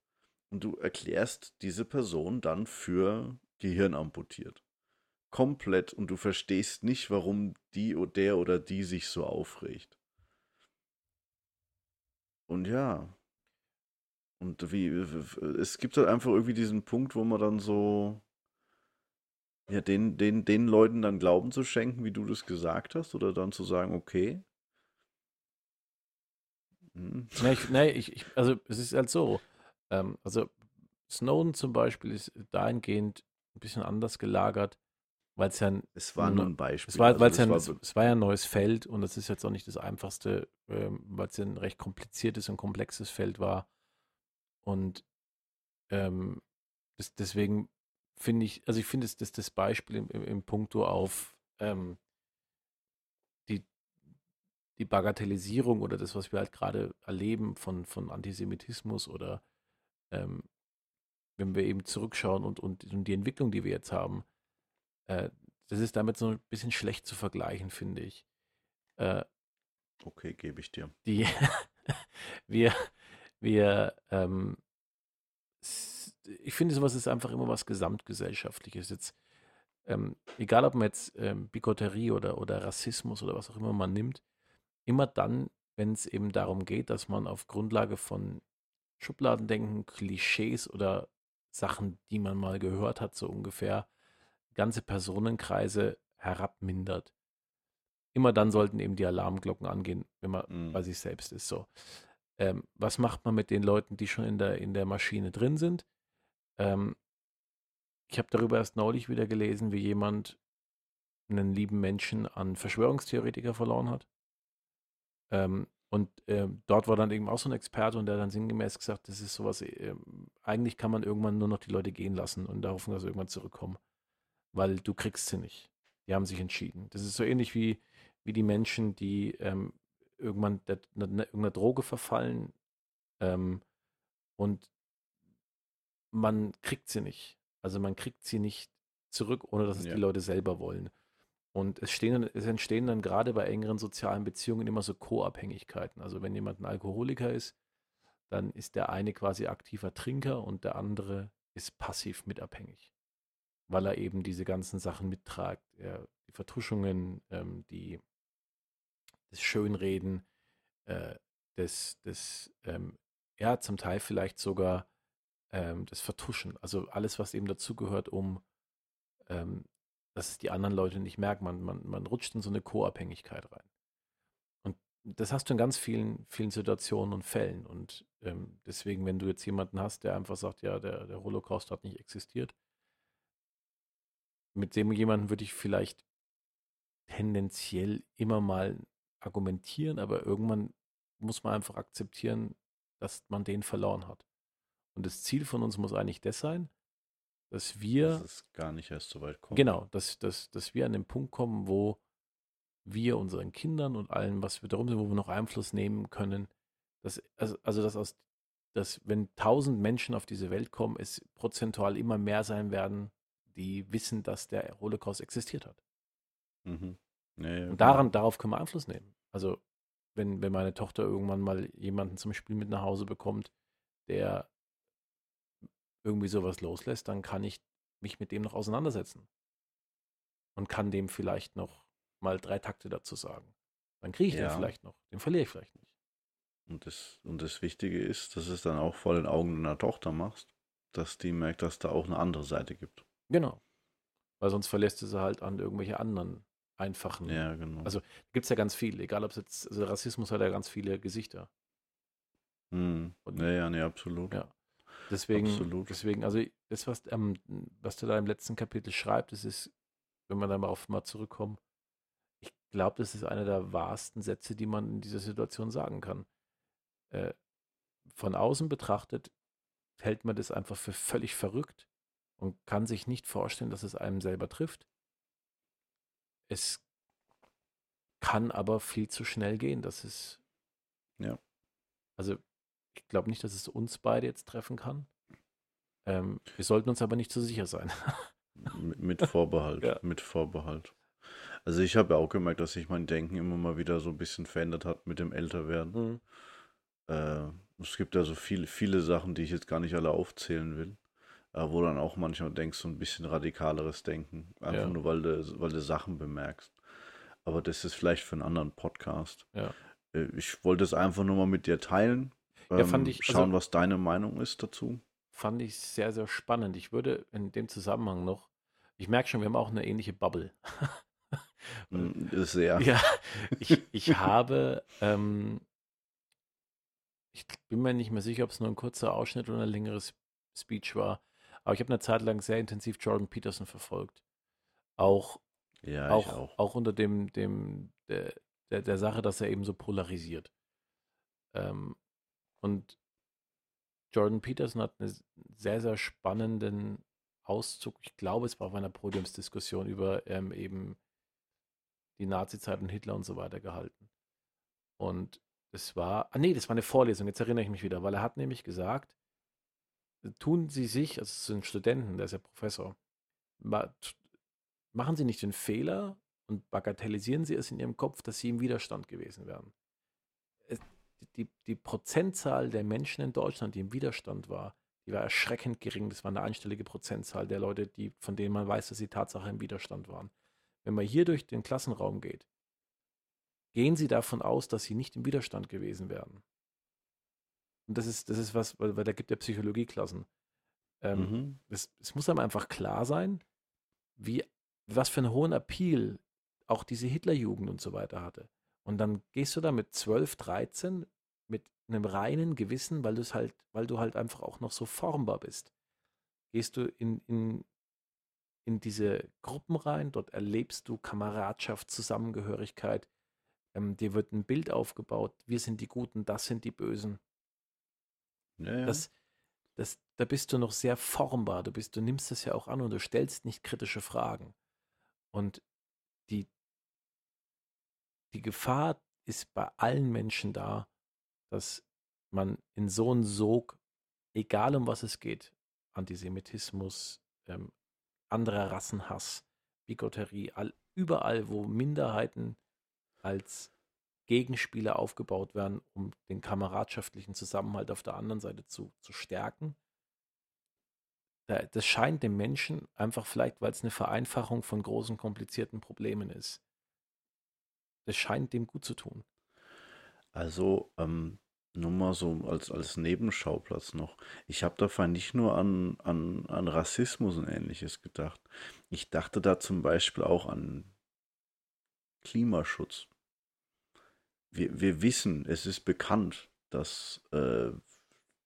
Und du erklärst diese Person dann für Gehirn amputiert. Komplett und du verstehst nicht, warum die oder der oder die sich so aufregt. Und ja. Und wie, es gibt halt einfach irgendwie diesen Punkt, wo man dann so, ja, den, den, den Leuten dann Glauben zu schenken, wie du das gesagt hast, oder dann zu sagen, okay. Hm. Nee, ich, nee, ich, ich, also es ist halt so. Ähm, also Snowden zum Beispiel ist dahingehend ein bisschen anders gelagert weil es ja ein, es war nur ein Beispiel. Es war, also ja, war, es war ja ein neues Feld und das ist jetzt auch nicht das einfachste, ähm, weil es ja ein recht kompliziertes und komplexes Feld war. Und ähm, das, deswegen finde ich, also ich finde es das, das Beispiel im, im, im Punkto auf ähm, die, die Bagatellisierung oder das, was wir halt gerade erleben von, von Antisemitismus oder ähm, wenn wir eben zurückschauen und, und, und die Entwicklung, die wir jetzt haben, äh, das ist damit so ein bisschen schlecht zu vergleichen, finde ich. Äh, okay, gebe ich dir. Die, wir, wir, ähm, ich finde, sowas ist einfach immer was Gesamtgesellschaftliches. Jetzt, ähm, egal ob man jetzt ähm, Bigotterie oder, oder Rassismus oder was auch immer man nimmt, immer dann, wenn es eben darum geht, dass man auf Grundlage von Schubladendenken, Klischees oder Sachen, die man mal gehört hat, so ungefähr, ganze Personenkreise herabmindert. Immer dann sollten eben die Alarmglocken angehen, wenn man mhm. bei sich selbst ist. So. Ähm, was macht man mit den Leuten, die schon in der, in der Maschine drin sind? Ähm, ich habe darüber erst neulich wieder gelesen, wie jemand einen lieben Menschen an Verschwörungstheoretiker verloren hat. Ähm, und äh, dort war dann eben auch so ein Experte und der hat dann sinngemäß gesagt, das ist sowas, äh, eigentlich kann man irgendwann nur noch die Leute gehen lassen und da hoffen, dass sie irgendwann zurückkommen. Weil du kriegst sie nicht. Die haben sich entschieden. Das ist so ähnlich wie, wie die Menschen, die ähm, irgendwann der, der, der, irgendeiner Droge verfallen ähm, und man kriegt sie nicht. Also man kriegt sie nicht zurück, ohne dass es ja. die Leute selber wollen. Und es, stehen, es entstehen dann gerade bei engeren sozialen Beziehungen immer so Co-Abhängigkeiten. Also wenn jemand ein Alkoholiker ist, dann ist der eine quasi aktiver Trinker und der andere ist passiv mitabhängig, weil er eben diese ganzen Sachen mittragt. Er, die Vertuschungen, ähm, die, das Schönreden, äh, das, das ähm, ja, zum Teil vielleicht sogar ähm, das Vertuschen. Also alles, was eben dazugehört, um ähm, dass es die anderen Leute nicht merken. Man, man, man rutscht in so eine Co-Abhängigkeit rein. Und das hast du in ganz vielen, vielen Situationen und Fällen. Und ähm, deswegen, wenn du jetzt jemanden hast, der einfach sagt, ja, der, der Holocaust hat nicht existiert, mit dem jemanden würde ich vielleicht tendenziell immer mal argumentieren, aber irgendwann muss man einfach akzeptieren, dass man den verloren hat. Und das Ziel von uns muss eigentlich das sein, dass wir. Dass es gar nicht erst so weit kommt. Genau, dass, dass, dass wir an den Punkt kommen, wo wir unseren Kindern und allen, was wir darum sind, wo wir noch Einfluss nehmen können, dass, also, also dass aus, dass wenn tausend Menschen auf diese Welt kommen, es prozentual immer mehr sein werden, die wissen, dass der Holocaust existiert hat. Mhm. Ja, ja, und daran, darauf können wir Einfluss nehmen. Also, wenn, wenn meine Tochter irgendwann mal jemanden zum Spiel mit nach Hause bekommt, der irgendwie sowas loslässt, dann kann ich mich mit dem noch auseinandersetzen. Und kann dem vielleicht noch mal drei Takte dazu sagen. Dann kriege ich ja. den vielleicht noch. Den verliere ich vielleicht nicht. Und das, und das Wichtige ist, dass es dann auch vor den Augen deiner Tochter machst, dass die merkt, dass da auch eine andere Seite gibt. Genau. Weil sonst verlässt du sie halt an irgendwelche anderen einfachen. Ja, genau. Also gibt es ja ganz viel, egal ob es jetzt, also Rassismus hat ja ganz viele Gesichter. Hm. Ja, ja, nee, absolut. Ja. Deswegen, Absolut. deswegen, also das, was, ähm, was du da im letzten Kapitel schreibst, das ist, wenn wir da mal auf mal zurückkommen, ich glaube, das ist einer der wahrsten Sätze, die man in dieser Situation sagen kann. Äh, von außen betrachtet hält man das einfach für völlig verrückt und kann sich nicht vorstellen, dass es einem selber trifft. Es kann aber viel zu schnell gehen. Das ist. Ja. Also ich glaube nicht, dass es uns beide jetzt treffen kann. Ähm, wir sollten uns aber nicht zu sicher sein. mit, mit Vorbehalt, ja. mit Vorbehalt. Also ich habe ja auch gemerkt, dass sich mein Denken immer mal wieder so ein bisschen verändert hat mit dem Älterwerden. Mhm. Äh, es gibt ja so viele, viele Sachen, die ich jetzt gar nicht alle aufzählen will. Äh, wo dann auch manchmal denkst, so ein bisschen radikaleres Denken. Einfach ja. nur, weil du, weil du Sachen bemerkst. Aber das ist vielleicht für einen anderen Podcast. Ja. Äh, ich wollte es einfach nur mal mit dir teilen, ja, fand ähm, ich, schauen, also, was deine Meinung ist dazu. Fand ich sehr, sehr spannend. Ich würde in dem Zusammenhang noch, ich merke schon, wir haben auch eine ähnliche Bubble. Hm, sehr. Ja, ich, ich habe, ähm, ich bin mir nicht mehr sicher, ob es nur ein kurzer Ausschnitt oder ein längeres Speech war, aber ich habe eine Zeit lang sehr intensiv Jordan Peterson verfolgt. Auch, ja, auch, auch. auch unter dem, dem der, der, der Sache, dass er eben so polarisiert. Ähm, und Jordan Peterson hat einen sehr, sehr spannenden Auszug, ich glaube, es war auf einer Podiumsdiskussion über ähm, eben die Nazi-Zeit und Hitler und so weiter gehalten. Und es war, ah nee, das war eine Vorlesung, jetzt erinnere ich mich wieder, weil er hat nämlich gesagt, tun Sie sich, also es sind Studenten, der ist ja Professor, machen Sie nicht den Fehler und bagatellisieren Sie es in Ihrem Kopf, dass Sie im Widerstand gewesen wären die, die Prozentzahl der Menschen in Deutschland, die im Widerstand war, die war erschreckend gering. Das war eine einstellige Prozentzahl der Leute, die, von denen man weiß, dass sie Tatsache im Widerstand waren. Wenn man hier durch den Klassenraum geht, gehen Sie davon aus, dass Sie nicht im Widerstand gewesen wären. Und das ist, das ist was, weil, weil da gibt ja Psychologieklassen. Ähm, mhm. es, es muss einem einfach klar sein, wie, was für einen hohen Appeal auch diese Hitlerjugend und so weiter hatte. Und dann gehst du da mit 12, 13 mit einem reinen Gewissen, weil du es halt, weil du halt einfach auch noch so formbar bist. Gehst du in, in, in diese Gruppen rein, dort erlebst du Kameradschaft, Zusammengehörigkeit, ähm, dir wird ein Bild aufgebaut, wir sind die Guten, das sind die Bösen. Ja, ja. Das, das, da bist du noch sehr formbar, du, bist, du nimmst das ja auch an und du stellst nicht kritische Fragen. Und die, die Gefahr ist bei allen Menschen da, dass man in so einen Sog, egal um was es geht, Antisemitismus, ähm, anderer Rassenhass, Bigotterie, all, überall, wo Minderheiten als Gegenspieler aufgebaut werden, um den kameradschaftlichen Zusammenhalt auf der anderen Seite zu, zu stärken. Das scheint dem Menschen einfach vielleicht, weil es eine Vereinfachung von großen, komplizierten Problemen ist. Das scheint dem gut zu tun. Also, ähm, nur mal so als, als Nebenschauplatz noch. Ich habe dabei nicht nur an, an, an Rassismus und ähnliches gedacht. Ich dachte da zum Beispiel auch an Klimaschutz. Wir, wir wissen, es ist bekannt, dass äh,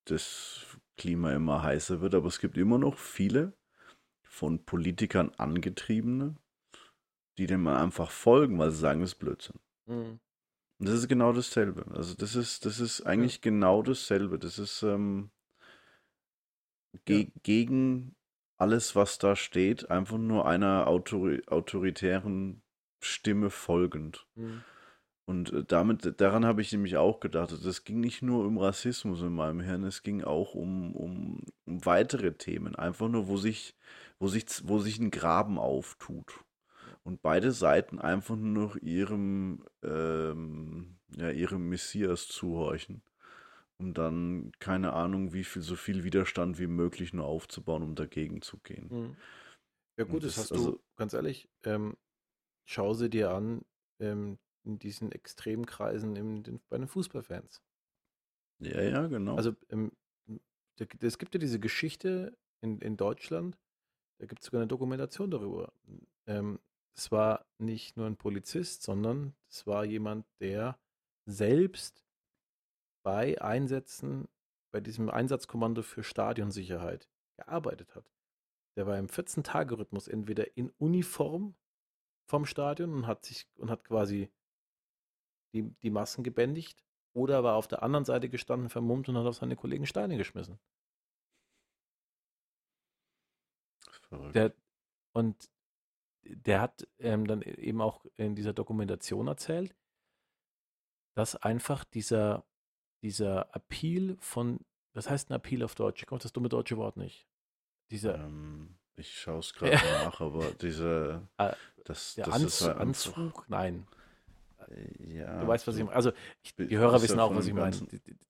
das Klima immer heißer wird, aber es gibt immer noch viele von Politikern angetriebene, die dem einfach folgen, weil sie sagen, es ist Blödsinn. Mhm. Und das ist genau dasselbe. Also das ist, das ist eigentlich ja. genau dasselbe. Das ist ähm, ge ja. gegen alles, was da steht, einfach nur einer autori autoritären Stimme folgend. Mhm. Und äh, damit, daran habe ich nämlich auch gedacht, es ging nicht nur um Rassismus in meinem Hirn, es ging auch um, um, um weitere Themen. Einfach nur, wo sich, wo sich, wo sich ein Graben auftut. Und beide Seiten einfach nur noch ihrem, ähm, ja, ihrem Messias zuhorchen. Um dann, keine Ahnung, wie viel, so viel Widerstand wie möglich nur aufzubauen, um dagegen zu gehen. Mhm. Ja, gut, das, das hast also, du, ganz ehrlich, ähm, schau sie dir an, ähm, in diesen Extremkreisen im, den, bei den Fußballfans. Ja, ja, genau. Also ähm, es gibt ja diese Geschichte in, in Deutschland, da gibt es sogar eine Dokumentation darüber. Ähm, es war nicht nur ein Polizist, sondern es war jemand, der selbst bei Einsätzen, bei diesem Einsatzkommando für Stadionsicherheit gearbeitet hat. Der war im 14-Tage-Rhythmus entweder in Uniform vom Stadion und hat sich und hat quasi die, die Massen gebändigt oder war auf der anderen Seite gestanden, vermummt und hat auf seine Kollegen Steine geschmissen. Der, und der hat ähm, dann eben auch in dieser Dokumentation erzählt, dass einfach dieser, dieser Appeal von, was heißt ein Appeal auf Deutsch? Ich komme das dumme deutsche Wort nicht. Dieser, ähm, ich schaue es gerade nach, aber diese, ah, das, der das Anz ist halt Anzug, nein. Ja, du weißt, was ich meine. Also, ich, die Hörer wissen auch, was ich meine.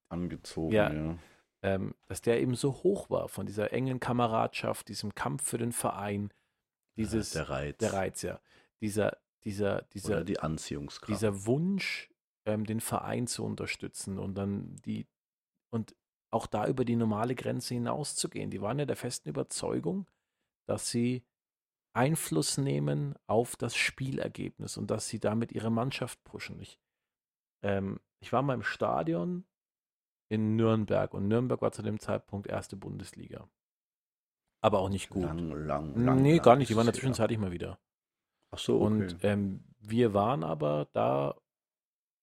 Angezogen, ja. ja. Ähm, dass der eben so hoch war von dieser engen Kameradschaft, diesem Kampf für den Verein, dieses, der Reiz. Der Reiz, ja. Dieser, dieser, dieser, Oder die Anziehungskraft. Dieser Wunsch, ähm, den Verein zu unterstützen und dann die, und auch da über die normale Grenze hinauszugehen. Die waren ja der festen Überzeugung, dass sie Einfluss nehmen auf das Spielergebnis und dass sie damit ihre Mannschaft pushen. Ich, ähm, ich war mal im Stadion in Nürnberg und Nürnberg war zu dem Zeitpunkt erste Bundesliga. Aber auch nicht gut. Lang, lang, lang. Nee, gar nicht. Die waren in der Zwischenzeit ja. mal wieder. Ach so, okay. Und ähm, wir waren aber da,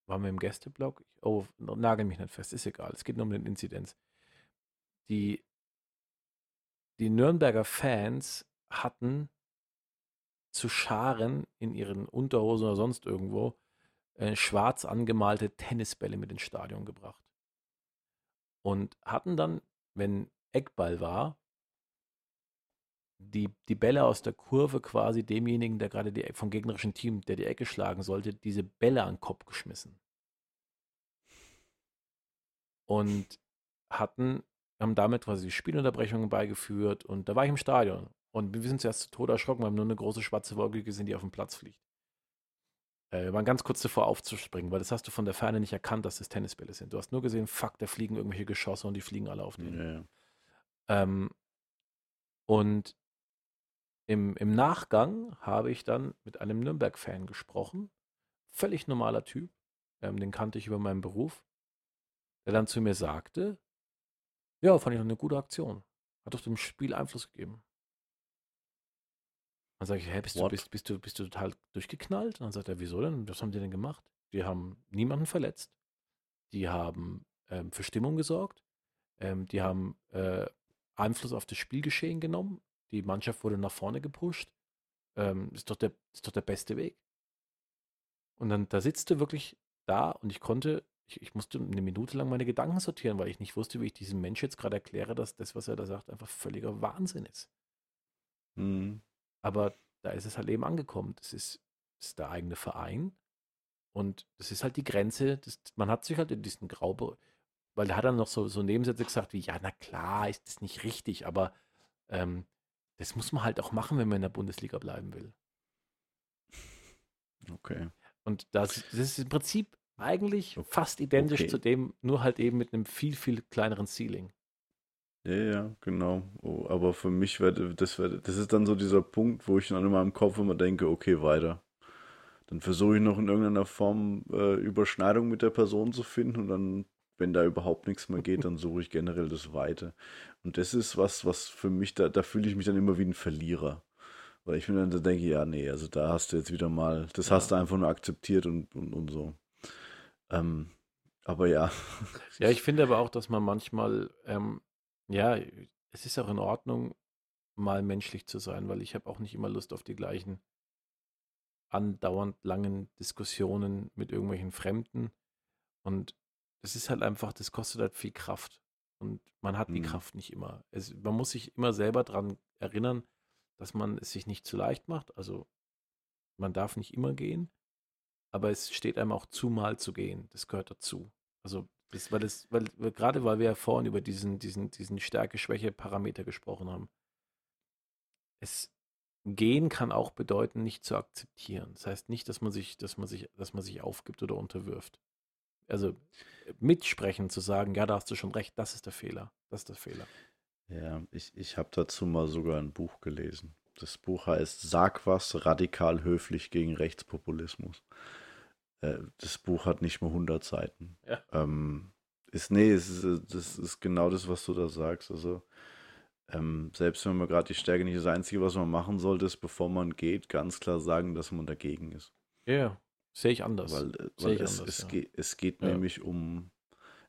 waren wir im Gästeblock. Oh, nagel mich nicht fest, ist egal. Es geht nur um den Inzidenz. Die, die Nürnberger Fans hatten zu Scharen in ihren Unterhosen oder sonst irgendwo äh, schwarz angemalte Tennisbälle mit ins Stadion gebracht. Und hatten dann, wenn Eckball war, die, die Bälle aus der Kurve quasi demjenigen, der gerade die, vom gegnerischen Team, der die Ecke schlagen sollte, diese Bälle an den Kopf geschmissen. Und hatten, haben damit quasi die Spielunterbrechungen beigeführt und da war ich im Stadion. Und wir sind zuerst zu Tode erschrocken, wir haben nur eine große schwarze Wolke gesehen, die auf dem Platz fliegt. Äh, wir waren ganz kurz davor aufzuspringen, weil das hast du von der Ferne nicht erkannt, dass das Tennisbälle sind. Du hast nur gesehen, fuck, da fliegen irgendwelche Geschosse und die fliegen alle auf den. Ja. Ähm, und im, Im Nachgang habe ich dann mit einem Nürnberg-Fan gesprochen. Völlig normaler Typ. Ähm, den kannte ich über meinen Beruf. der dann zu mir sagte, ja, fand ich eine gute Aktion. Hat doch dem Spiel Einfluss gegeben. Dann sage ich, hä, bist du, bist, bist, du, bist du total durchgeknallt? Und dann sagt er, wieso denn? Was haben die denn gemacht? Die haben niemanden verletzt. Die haben ähm, für Stimmung gesorgt. Ähm, die haben äh, Einfluss auf das Spielgeschehen genommen. Die Mannschaft wurde nach vorne gepusht. Ähm, ist, doch der, ist doch der beste Weg. Und dann da sitzt du wirklich da und ich konnte, ich, ich musste eine Minute lang meine Gedanken sortieren, weil ich nicht wusste, wie ich diesem Mensch jetzt gerade erkläre, dass das, was er da sagt, einfach völliger Wahnsinn ist. Mhm. Aber da ist es halt eben angekommen. Das ist, das ist der eigene Verein. Und das ist halt die Grenze. Das, man hat sich halt in diesen Grau, weil da hat er noch so, so Nebensätze gesagt wie, ja, na klar, ist das nicht richtig, aber ähm, das muss man halt auch machen, wenn man in der Bundesliga bleiben will. Okay. Und das, das ist im Prinzip eigentlich fast identisch okay. zu dem, nur halt eben mit einem viel, viel kleineren Ceiling. Ja, ja, genau. Oh, aber für mich wäre das, wär, das ist dann so dieser Punkt, wo ich dann in meinem Kopf immer denke, okay, weiter. Dann versuche ich noch in irgendeiner Form äh, Überschneidung mit der Person zu finden und dann, wenn da überhaupt nichts mehr geht, dann suche ich generell das Weite. Und das ist was, was für mich, da, da fühle ich mich dann immer wie ein Verlierer. Weil ich mir dann so denke, ja, nee, also da hast du jetzt wieder mal, das ja. hast du einfach nur akzeptiert und, und, und so. Ähm, aber ja. Ja, ich finde aber auch, dass man manchmal, ähm, ja, es ist auch in Ordnung, mal menschlich zu sein, weil ich habe auch nicht immer Lust auf die gleichen andauernd langen Diskussionen mit irgendwelchen Fremden. Und das ist halt einfach, das kostet halt viel Kraft. Und man hat die mhm. Kraft nicht immer. Es, man muss sich immer selber daran erinnern, dass man es sich nicht zu leicht macht. Also man darf nicht immer gehen, aber es steht einem auch zu, mal zu gehen. Das gehört dazu. Also das, weil es, weil, gerade weil wir ja vorhin über diesen, diesen, diesen Stärke-Schwäche-Parameter gesprochen haben. Es gehen kann auch bedeuten, nicht zu akzeptieren. Das heißt nicht, dass man sich, dass man sich, dass man sich aufgibt oder unterwirft. Also mitsprechen, zu sagen, ja, da hast du schon recht, das ist der Fehler. Das ist der Fehler. Ja, ich, ich habe dazu mal sogar ein Buch gelesen. Das Buch heißt Sag was radikal höflich gegen Rechtspopulismus. Äh, das Buch hat nicht mal 100 Seiten. Ja. Ähm, ist, nee, es ist, das ist genau das, was du da sagst. Also, ähm, selbst wenn man gerade die Stärke nicht das Einzige, was man machen sollte, ist, bevor man geht, ganz klar sagen, dass man dagegen ist. Ja, yeah. sehe ich anders. Weil, äh, weil ich es, anders, es, ja. geht, es geht ja. nämlich um,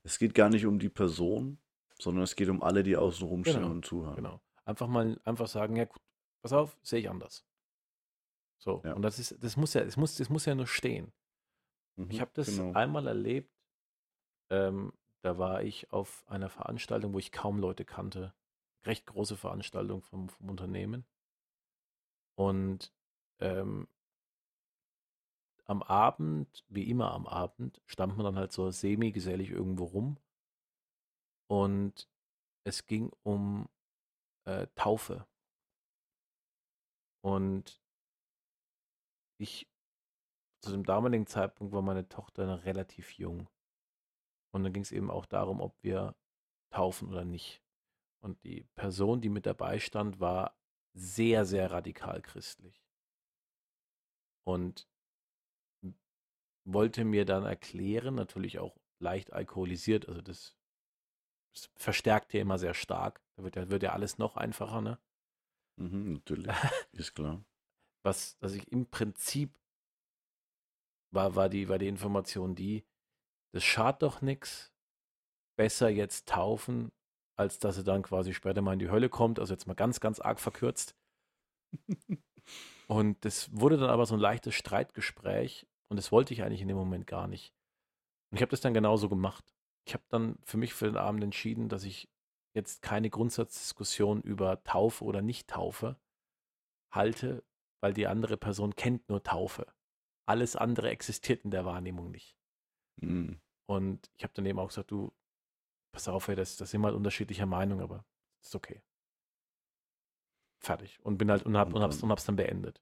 es geht gar nicht um die Person, sondern es geht um alle, die außen rumstehen genau, und zuhören. Genau. Einfach mal einfach sagen, ja gut, pass auf, sehe ich anders. So, ja. und das ist, das muss ja, das muss, das muss ja nur stehen. Mhm, ich habe das genau. einmal erlebt, ähm, da war ich auf einer Veranstaltung, wo ich kaum Leute kannte. Recht große Veranstaltung vom, vom Unternehmen. Und ähm, am Abend, wie immer am Abend, stand man dann halt so semi-gesellig irgendwo rum und es ging um äh, Taufe. Und ich, zu dem damaligen Zeitpunkt war meine Tochter noch relativ jung. Und dann ging es eben auch darum, ob wir taufen oder nicht. Und die Person, die mit dabei stand, war sehr, sehr radikal christlich. Und wollte mir dann erklären, natürlich auch leicht alkoholisiert, also das das verstärkt ja immer sehr stark. Da wird ja, wird ja alles noch einfacher, ne? Mhm, natürlich, ist klar. Was, dass ich im Prinzip war, war, die, war die Information die, das schadet doch nichts, besser jetzt taufen, als dass er dann quasi später mal in die Hölle kommt. Also jetzt mal ganz, ganz arg verkürzt. und das wurde dann aber so ein leichtes Streitgespräch und das wollte ich eigentlich in dem Moment gar nicht. Und ich habe das dann genauso gemacht ich habe dann für mich für den Abend entschieden, dass ich jetzt keine Grundsatzdiskussion über Taufe oder Nicht-Taufe halte, weil die andere Person kennt nur Taufe. Alles andere existiert in der Wahrnehmung nicht. Mhm. Und ich habe dann eben auch gesagt, du, pass auf, ey, das, das sind halt unterschiedlicher Meinung, aber ist okay. Fertig. Und bin halt und, hab, und, und, hab's, und hab's dann beendet.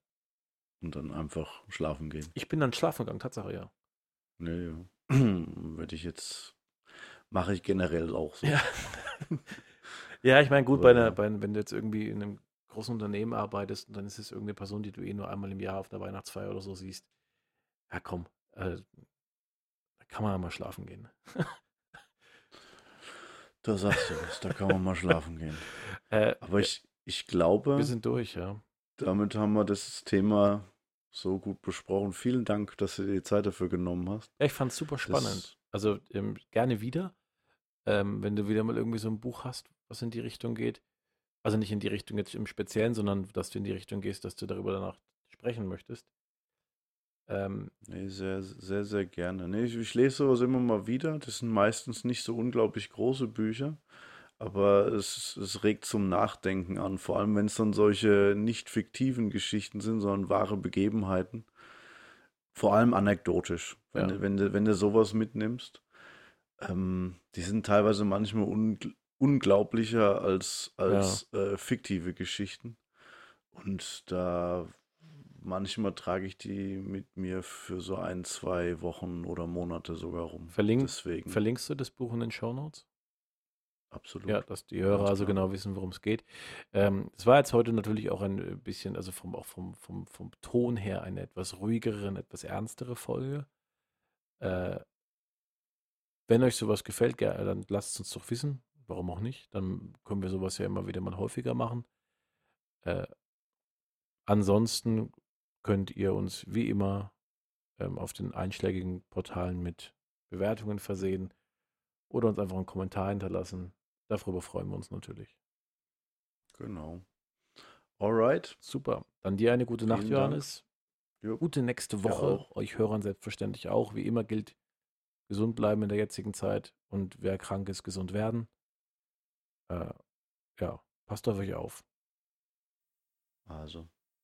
Und dann einfach schlafen gehen. Ich bin dann schlafen gegangen, Tatsache, ja. Ja, ja. Würde ich jetzt Mache ich generell auch so. Ja, ja ich meine, gut, bei einer, bei, wenn du jetzt irgendwie in einem großen Unternehmen arbeitest und dann ist es irgendeine Person, die du eh nur einmal im Jahr auf der Weihnachtsfeier oder so siehst. Ja, komm, äh, da kann man ja mal schlafen gehen. Da sagst du was, da kann man mal schlafen gehen. Äh, Aber ich, ich glaube. Wir sind durch, ja. Damit haben wir das Thema so gut besprochen. Vielen Dank, dass du dir die Zeit dafür genommen hast. Ja, ich fand es super spannend. Das, also ähm, gerne wieder, ähm, wenn du wieder mal irgendwie so ein Buch hast, was in die Richtung geht. Also nicht in die Richtung jetzt im Speziellen, sondern dass du in die Richtung gehst, dass du darüber danach sprechen möchtest. Ähm, nee, sehr, sehr, sehr gerne. Nee, ich, ich lese sowas immer mal wieder. Das sind meistens nicht so unglaublich große Bücher. Aber es, es regt zum Nachdenken an, vor allem wenn es dann solche nicht fiktiven Geschichten sind, sondern wahre Begebenheiten. Vor allem anekdotisch, wenn, ja. wenn, du, wenn du sowas mitnimmst. Ähm, die sind teilweise manchmal un, unglaublicher als, als ja. äh, fiktive Geschichten. Und da manchmal trage ich die mit mir für so ein, zwei Wochen oder Monate sogar rum. Verlink, Deswegen. Verlinkst du das Buch in den Show Notes? Absolut. Ja, dass die Hörer also genau wissen, worum es geht. Ähm, es war jetzt heute natürlich auch ein äh, bisschen, also vom, auch vom, vom, vom Ton her eine etwas ruhigere, eine etwas ernstere Folge. Äh, wenn euch sowas gefällt, dann lasst es uns doch wissen. Warum auch nicht? Dann können wir sowas ja immer wieder mal häufiger machen. Äh, ansonsten könnt ihr uns wie immer ähm, auf den einschlägigen Portalen mit Bewertungen versehen oder uns einfach einen Kommentar hinterlassen. Darüber freuen wir uns natürlich. Genau. Alright. Super. Dann dir eine gute Nacht, Johannes. Gute nächste Woche. Ja, Euch Hörern selbstverständlich auch. Wie immer gilt, gesund bleiben in der jetzigen Zeit und wer krank ist, gesund werden. Äh, ja, passt auf euch auf. Also,